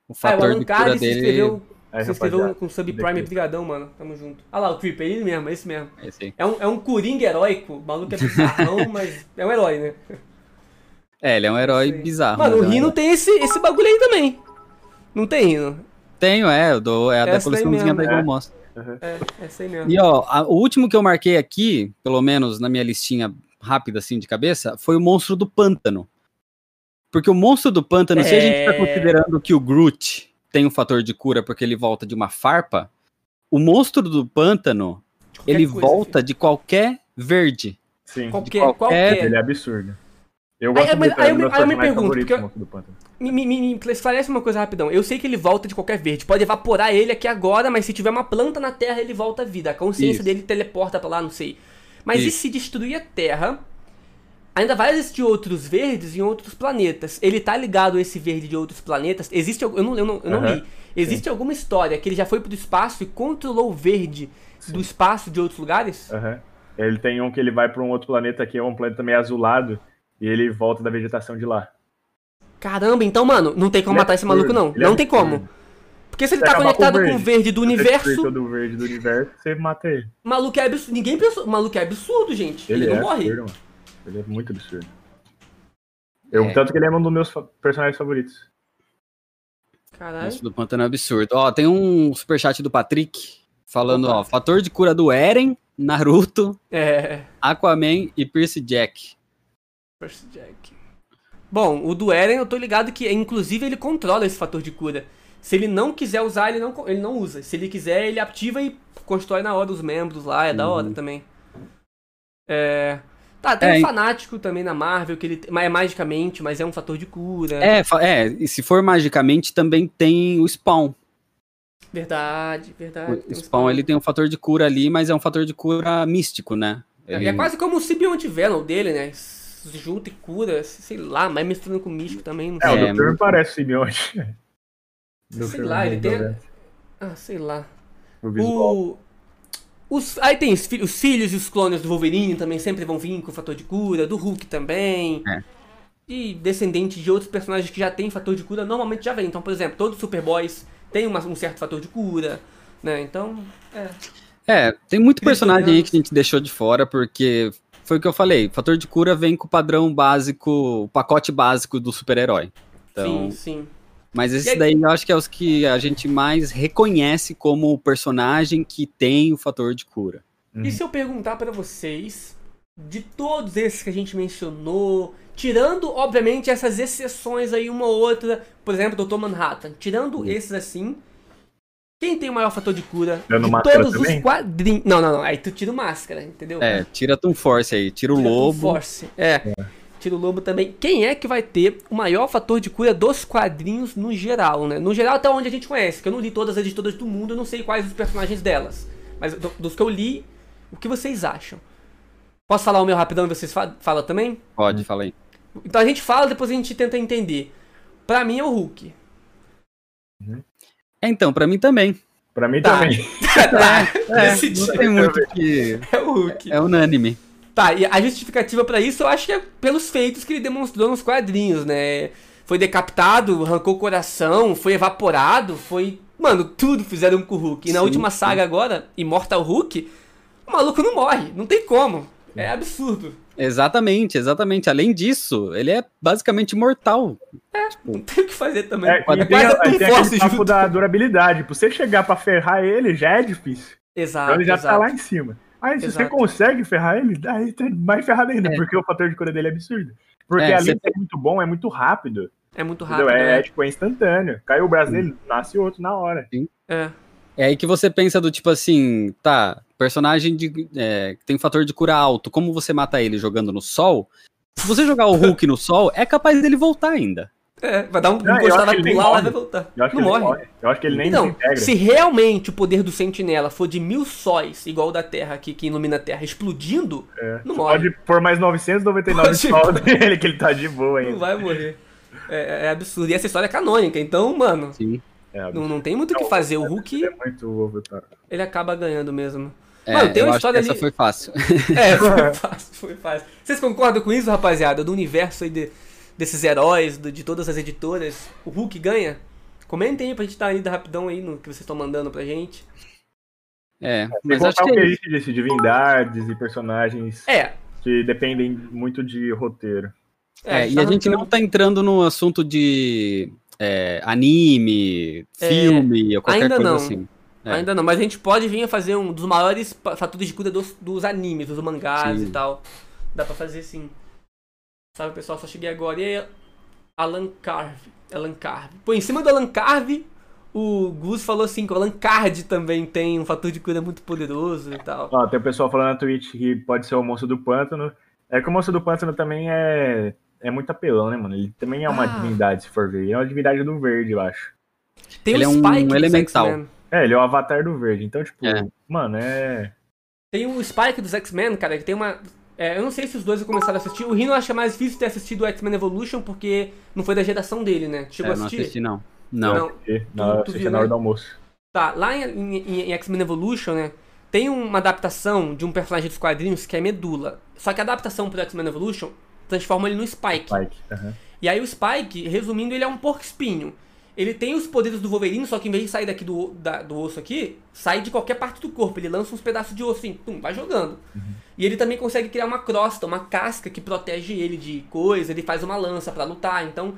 o fator Alan de cura Card se dele... inscreveu, Aí, se inscreveu com subprime, brigadão, mano. Tamo junto. Ah lá, o Creeper, ele mesmo, esse mesmo. é esse. É um, é um coringa heróico, o maluco é bizarrão, mas é um herói, né? É, ele é um herói bizarro. Mano, mas o é Rino tem esse, esse bagulho aí também. Não tem Rino? Tenho, é, eu dou, é a da Essa daí coleçãozinha da Igual é. Monster. É, essa aí mesmo. E ó, a- o último que eu marquei aqui, pelo menos na minha listinha rápida assim de cabeça, foi o monstro do pântano. Porque o monstro do pântano, se a gente tá É. considerando que o Groot tem um fator de cura porque ele volta de uma farpa, o monstro do pântano, ele coisa, volta de qualquer verde. Sim. filho. Qualquer, qualquer- qualquer. Ele é absurdo. Eu Aí- gosto mas- muito, aí é eu um aí eu me pergunto, porque- Monstro do. Me, me, me, esclarece uma coisa rapidão. Eu sei que ele volta de qualquer verde. Pode evaporar ele aqui agora, mas se tiver uma planta na Terra, ele volta à vida. A consciência Isso. dele teleporta pra lá, não sei. Mas e Isso. se destruir a Terra? Ainda vai existir outros verdes em outros planetas. Ele tá ligado a esse verde de outros planetas? Existe. Eu não, eu não, eu não Aham, li. Existe alguma história que ele já foi pro espaço e controlou o verde do espaço de outros lugares? Aham. Ele tem um que ele vai pra um outro planeta que é um planeta meio azulado e ele volta da vegetação de lá. Caramba, então, mano, não tem como Ele é matar esse maluco, não. é não tem como. Porque se ele Você tá acabar com o conectado com o verde. verde do Se você universo. destruir todo o verde do universo, você mata ele. O maluco é absurdo. Ninguém pensou. O maluco é absurdo, gente. Ele, Ele, não é morre. absurdo, mano. Ele é muito absurdo. Eu, É. Tanto que ele é um dos meus personagens favoritos. O Caralho. do pântano é absurdo. Ó, tem um superchat do Patrick falando, ó, fator de cura do Eren, Naruto, É. Aquaman e Percy Jack. Jack. Bom, o do Eren eu tô ligado que, inclusive, ele controla esse fator de cura. Se ele não quiser usar, ele não, ele não usa. Se ele quiser, ele ativa e constrói na hora os membros lá. É da Uhum. hora também. É. Tá, tem É, um fanático também na Marvel, que ele é magicamente, mas é um fator de cura. É, é, e se for magicamente também tem o Spawn. Verdade, verdade. O Spawn ele tem um fator de cura ali, mas é um fator de cura místico, né? É, Ele- é quase como o Symbionte Venom dele, né? Se Junta e cura, sei lá, mas misturando com místico também, não É, sei. o É, Dr. muito- parece simbionte. Sei lá, ele tem-. Ah, sei lá. O visual. O... Os... Aí tem os, fi- os filhos e os clones do Wolverine também sempre vão vir com fator de cura, do Hulk também. É. E descendente de outros personagens que já tem fator de cura, normalmente já vem. Então, por exemplo, todos os Superboys têm uma- um certo fator de cura, né? Então, é. É, tem muito personagem aí que a gente deixou de fora, porque foi o que eu falei, fator de cura vem com o padrão básico, o pacote básico do super-herói. Então, Sim, sim. mas E esses aí- daí eu acho que é os que a gente mais reconhece como o personagem que tem o fator de cura. Uhum. E se eu perguntar pra vocês, de todos esses que a gente mencionou, tirando, obviamente, essas exceções aí, uma ou outra, por exemplo, Dr. Manhattan, tirando esses assim, quem tem o maior fator de cura Tirando de todos também? os quadrinhos... Não, não, não, aí tu tira o Máscara, entendeu? É, tira a Tom Force aí, tira o Tira lobo. Force. É. Tira o lobo também. Quem é que vai ter o maior fator de cura dos quadrinhos no geral, né? No geral, até onde a gente conhece, que eu não li todas as editoras do mundo, eu não sei quais os personagens delas. Mas do- dos que eu li, o que vocês acham? Posso falar o meu rapidão e vocês fa falam também? Pode, fala aí. Então a gente fala, depois a gente tenta entender. Pra mim é o Hulk. É, então, pra mim também. Pra mim Tá. também. tá, É, decidido. não tem muito que. É o Hulk. É unânime. Tá, e a justificativa pra isso eu acho que é pelos feitos que ele demonstrou nos quadrinhos, né? Foi decapitado, arrancou o coração, foi evaporado, foi. Mano, tudo fizeram com o Hulk. E na Sim, última sim. saga agora, Immortal Hulk, o maluco não morre, não tem como. É absurdo. Exatamente, exatamente. Além disso, ele é basicamente imortal. Não tem o que fazer também. É, É, e tem, tem aquele papo da durabilidade. Pra você chegar pra ferrar ele já é difícil. Exato, Então ele já exato. tá lá em cima. Aí se Exato. você consegue ferrar ele, aí tá mais ferrado ainda, É. porque o fator de cura dele é absurdo. Porque É, ali você- é muito bom, é muito rápido. É muito rápido. É, né? é, tipo, é instantâneo. Caiu o braço dele, nasce outro na hora. É. É aí que você pensa do tipo assim, tá, personagem de, é, que tem fator de cura alto, como você mata ele jogando no sol? Se você jogar o Hulk no sol, é capaz dele voltar ainda. É, vai dar um Não, encostar, vai que pular, lá vai voltar. Eu acho não que morre. ele morre. Eu acho que ele nem Então, desintegra. se realmente o poder do sentinela for de mil sóis, igual o da Terra aqui, que ilumina a Terra, explodindo, É. não Você morre. Pode pôr mais 999 Pode- sol dele, que ele tá de boa ainda. Não vai morrer. É, é absurdo. E essa história é canônica, então, mano, Sim. É, não, não tem muito o que Não, fazer. O Hulk, é muito overpower. ele acaba ganhando mesmo. É, Mano, tem uma história que essa ali- foi fácil. É, foi fácil, foi fácil. Vocês concordam com isso, rapaziada? Do universo aí de- desses heróis, do- de todas as editoras, o Hulk ganha? Comentem aí pra gente dar ainda rapidão aí no que vocês estão mandando pra gente. É, Sem mas acho que é a isso. disse, divindades e personagens É, que dependem muito de roteiro. É, e tá a gente não tá entrando no assunto de é, anime, filme ou qualquer ainda coisa não. assim. É. Ainda não, mas a gente pode vir a fazer um dos maiores fatores de cura dos, dos animes, dos mangás Sim. e tal. Dá pra fazer sim. Sabe, pessoal? Só cheguei agora. E aí, Alan Carve. Alan Carve. Pô, em cima do Alan Carve, o Gus falou assim que o Alan Card também tem um fator de cura muito poderoso e tal. Ó, tem o pessoal falando na Twitch que pode ser o monstro do pântano. É que o monstro do pântano também é, é muito apelão, né, mano? Ele também é uma Ah. divindade, se for ver. Ele é uma divindade do verde, eu acho. Tem Ele o é um Spike dos elemental. X-Men. É, ele é o avatar do verde. Então, tipo, É. mano, é. Tem o Spike dos X-Men, cara, que tem uma. é, eu não sei se os dois começaram a assistir. O Rino acha mais difícil ter assistido o X-Men Evolution porque não foi da geração dele, né? Chegou É, a não assistir? assisti, não. Não. Não. E, na, tu assisti viu, na hora né? do almoço. Tá, lá em, em- em X-Men Evolution, né? Tem uma adaptação de um personagem dos quadrinhos que é Medula. Só que a adaptação pro X-Men Evolution transforma ele no Spike. Spike. aham. E aí o Spike, resumindo, ele é um porco espinho. Ele tem os poderes do Wolverine, só que em vez de sair daqui do, da- do osso aqui, sai de qualquer parte do corpo. Ele lança uns pedaços de osso assim, pum, vai jogando. E ele também consegue criar uma crosta, uma casca que protege ele de coisa, ele faz uma lança pra lutar. Então,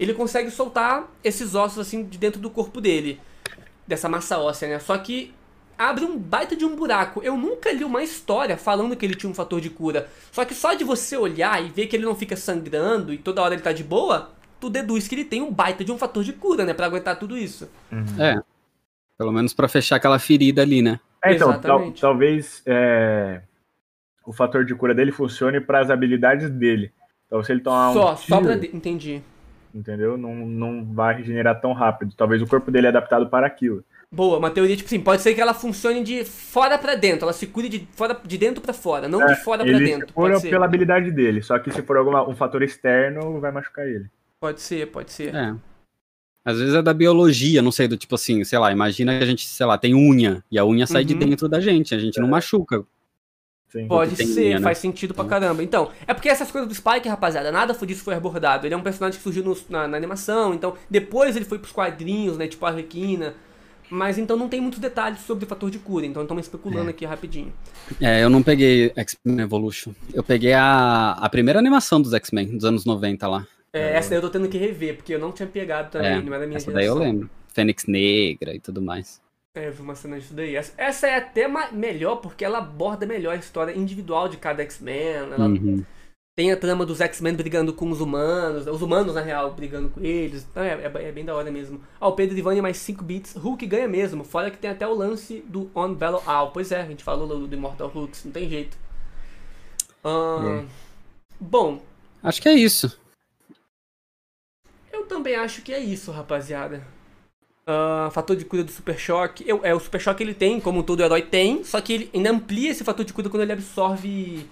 ele consegue soltar esses ossos assim de dentro do corpo dele. Dessa massa óssea, né? Só que abre um baita de um buraco. Eu nunca li uma história falando que ele tinha um fator de cura. Só que só de você olhar e ver que ele não fica sangrando e toda hora ele tá de boa, tu deduz que ele tem um baita de um fator de cura, né? Pra aguentar tudo isso. É. Pelo menos pra fechar aquela ferida ali, né? É, então, tal- talvez é, o fator de cura dele funcione para as habilidades dele. Então, se ele tomar um só, só tiro, pra. de- Entendi. entendeu? Não, não vai regenerar tão rápido. Talvez o corpo dele é adaptado para aquilo. Boa, uma teoria, tipo assim, pode ser que ela funcione de fora pra dentro, ela se cure de, fora, de dentro pra fora, não de fora pra É, ele dentro. se cura Pode ser. pela habilidade dele. Só que se for alguma, um fator externo, vai machucar ele. pode ser, pode ser. É. Às vezes é da biologia, não sei, do tipo assim, sei lá, imagina que a gente, sei lá, tem unha, e a unha sai de Uhum. dentro da gente, a gente não machuca. Sim. Pode ser, linha, né? faz sentido pra caramba. Então, é porque essas coisas do Spike, rapaziada, nada foi disso foi abordado. Ele é um personagem que surgiu nos- na, na animação, então depois ele foi pros quadrinhos, né, tipo a Arlequina. Mas então não tem muitos detalhes sobre o fator de cura, então estamos especulando aqui rapidinho. É, eu não peguei X-Men Evolution. Eu peguei a, a primeira animação dos X-Men, dos anos 90 lá. É, essa daí eu tô tendo que rever, porque eu não tinha pegado também, É, não era minha Essa daí eu lembro. Fênix Negra e tudo mais. É, eu vi uma cena disso daí. Essa, essa é até melhor, porque ela aborda melhor a história individual de cada X-Men. Ela Uhum. Tem a trama dos X-Men brigando com os humanos, os humanos, na real, brigando com eles. Então é, é- é bem da hora mesmo. Ó, o Pedro Ivani mais 5 bits. Hulk ganha mesmo. Fora que tem até o lance do On Battle All. Pois é, a gente falou do, do Immortal Hulk, não tem jeito. Ahn, É. Bom, Acho que é isso. eu também acho que é isso, rapaziada. Ah, fator de cura do Super Choque. Eu, é, o Super Choque ele tem, como todo herói tem, só que ele ainda amplia esse fator de cura quando ele absorve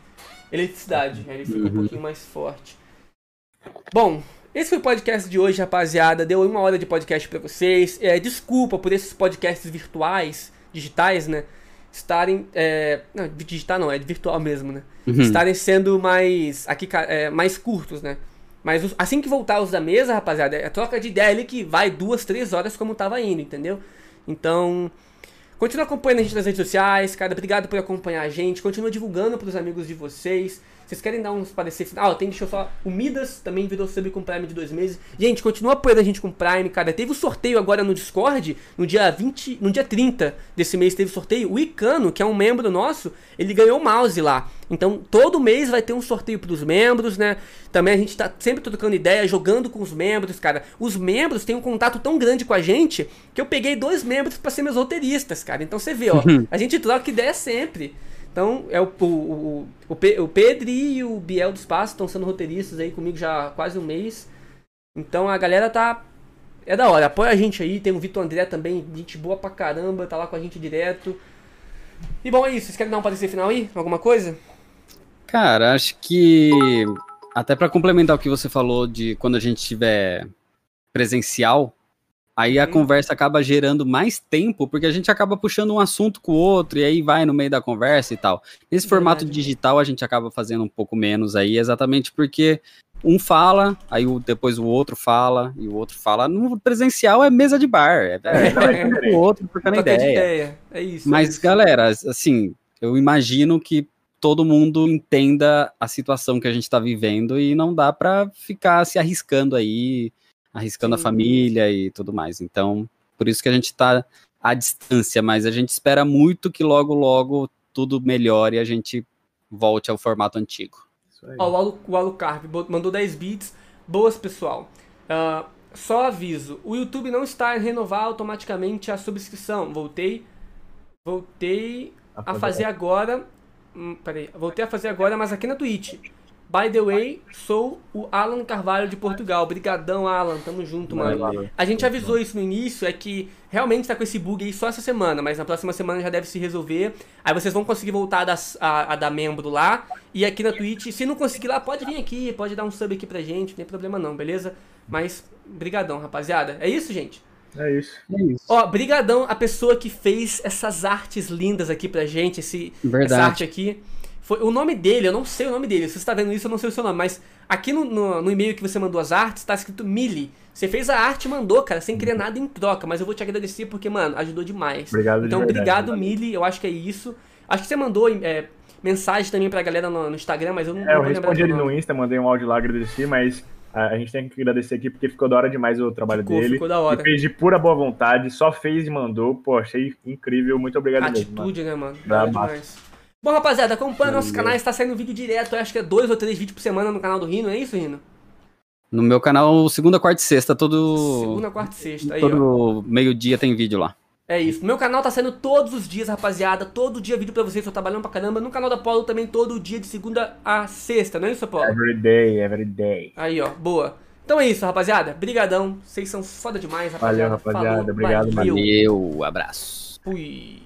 eletricidade. Aí ele fica um Uhum. pouquinho mais forte. Bom, esse foi o podcast de hoje, rapaziada. Deu uma hora de podcast para vocês. É, desculpa por esses podcasts virtuais, digitais, né? Estarem. É, não, digital não, é virtual mesmo, né? Uhum. Estarem sendo mais. Aqui, é, mais curtos, né? Mas assim que voltar os da mesa, rapaziada, é troca de ideia ali que vai duas, três horas como tava indo, entendeu? Então. Continua acompanhando a gente nas redes sociais, cara. Obrigado por acompanhar a gente. Continua divulgando pros amigos de vocês. Vocês querem dar uns parecer final? Ah, tem, deixa eu só. O Midas também virou sub com Prime de dois meses. Gente, continua apoiando a gente com Prime, cara. Teve o um sorteio agora no Discord, no dia 20. No dia 30 desse mês teve sorteio. O Icano, que é um membro nosso, ele ganhou o mouse lá. Então, todo mês vai ter um sorteio pros membros, né? Também a gente tá sempre trocando ideia, jogando com os membros, cara. Os membros têm um contato tão grande com a gente que eu peguei dois membros para ser meus roteiristas, cara. Então você vê, ó. a gente troca ideia sempre. Então, é o, o, o, o, Pedro e o Biel do Espaço estão sendo roteiristas aí comigo já há quase um mês. Então a galera tá. É da hora, apoia a gente aí. Tem o Vitor André também, gente boa pra caramba, tá lá com a gente direto. E bom, é isso. Vocês querem dar um parecer final aí? Alguma coisa? Cara, acho que. Até para complementar o que você falou de quando a gente tiver presencial, Aí a uhum. conversa acaba gerando mais tempo, porque a gente acaba puxando um assunto com o outro, e aí vai no meio da conversa e tal. Nesse formato digital, a gente acaba fazendo um pouco menos aí, exatamente porque um fala, aí o, depois o outro fala, e o outro fala. No presencial é mesa de bar, é, é, é o outro trocando ideia. ideia. É isso. Mas, é isso. galera, assim, eu imagino que todo mundo entenda a situação que a gente está vivendo e não dá para ficar se arriscando aí arriscando Sim. a família e tudo mais. Então, por isso que a gente está à distância, mas a gente espera muito que logo, logo tudo melhore e a gente volte ao formato antigo. Ó, o, Alu, o Alucard mandou 10 bits. Boas, pessoal. Uh, só aviso: o YouTube não está a renovar automaticamente a subscrição. Voltei. Voltei a fazer agora. Hum, peraí, voltei a fazer agora, mas aqui na Twitch. By the way, sou o Alan Carvalho de Portugal. Obrigadão, Alan. Tamo junto, mano. A gente avisou isso no início, é que realmente tá com esse bug aí só essa semana, mas na próxima semana já deve se resolver. Aí vocês vão conseguir voltar a dar, a, a dar membro lá. E aqui na Twitch, se não conseguir lá, pode vir aqui, pode dar um sub aqui pra gente, não tem problema não, beleza? Mas, brigadão, rapaziada. É isso, gente? É isso. É isso. Ó, brigadão a pessoa que fez essas artes lindas aqui pra gente, esse, Verdade. essa arte aqui. Foi, o nome dele, eu não sei o nome dele. Se você está vendo isso, eu não sei o seu nome. Mas aqui no, no, no e-mail que você mandou as artes, está escrito Mili. Você fez a arte e mandou, cara, sem querer nada em troca. Mas eu vou te agradecer porque, mano, ajudou demais. Obrigado, Então, obrigado, Mili. Eu acho que é isso. Acho que você mandou é, mensagem também pra galera no, no, Instagram, mas eu não, é, eu respondi ele no Insta, mandei um áudio lá, agradeci, mas a gente tem que agradecer aqui porque ficou da hora demais o trabalho ficou, dele. Ficou da hora. Ele fez de pura boa vontade, só fez e mandou. Pô, achei incrível. Muito obrigado Atitude, mesmo. Atitude, né, mano? Demais. Bom, rapaziada, acompanha nossos canais, tá saindo vídeo direto, acho que é dois ou três vídeos por semana no canal do Rino, é isso, Rino? No meu canal, segunda, quarta e sexta, todo. Segunda, quarta e sexta, aí, Todo meio-dia tem vídeo lá. É isso. No meu canal tá saindo todos os dias, rapaziada. Todo dia vídeo pra vocês, tô trabalhando pra caramba. No canal da Paulo também todo dia, de segunda a sexta, não é isso, Paulo? Every day, every day. Aí, ó, boa. Então é isso, rapaziada. Brigadão. Vocês são foda demais, rapaziada. Valeu, rapaziada. Falou, Obrigado, valeu. valeu. Abraço. Fui.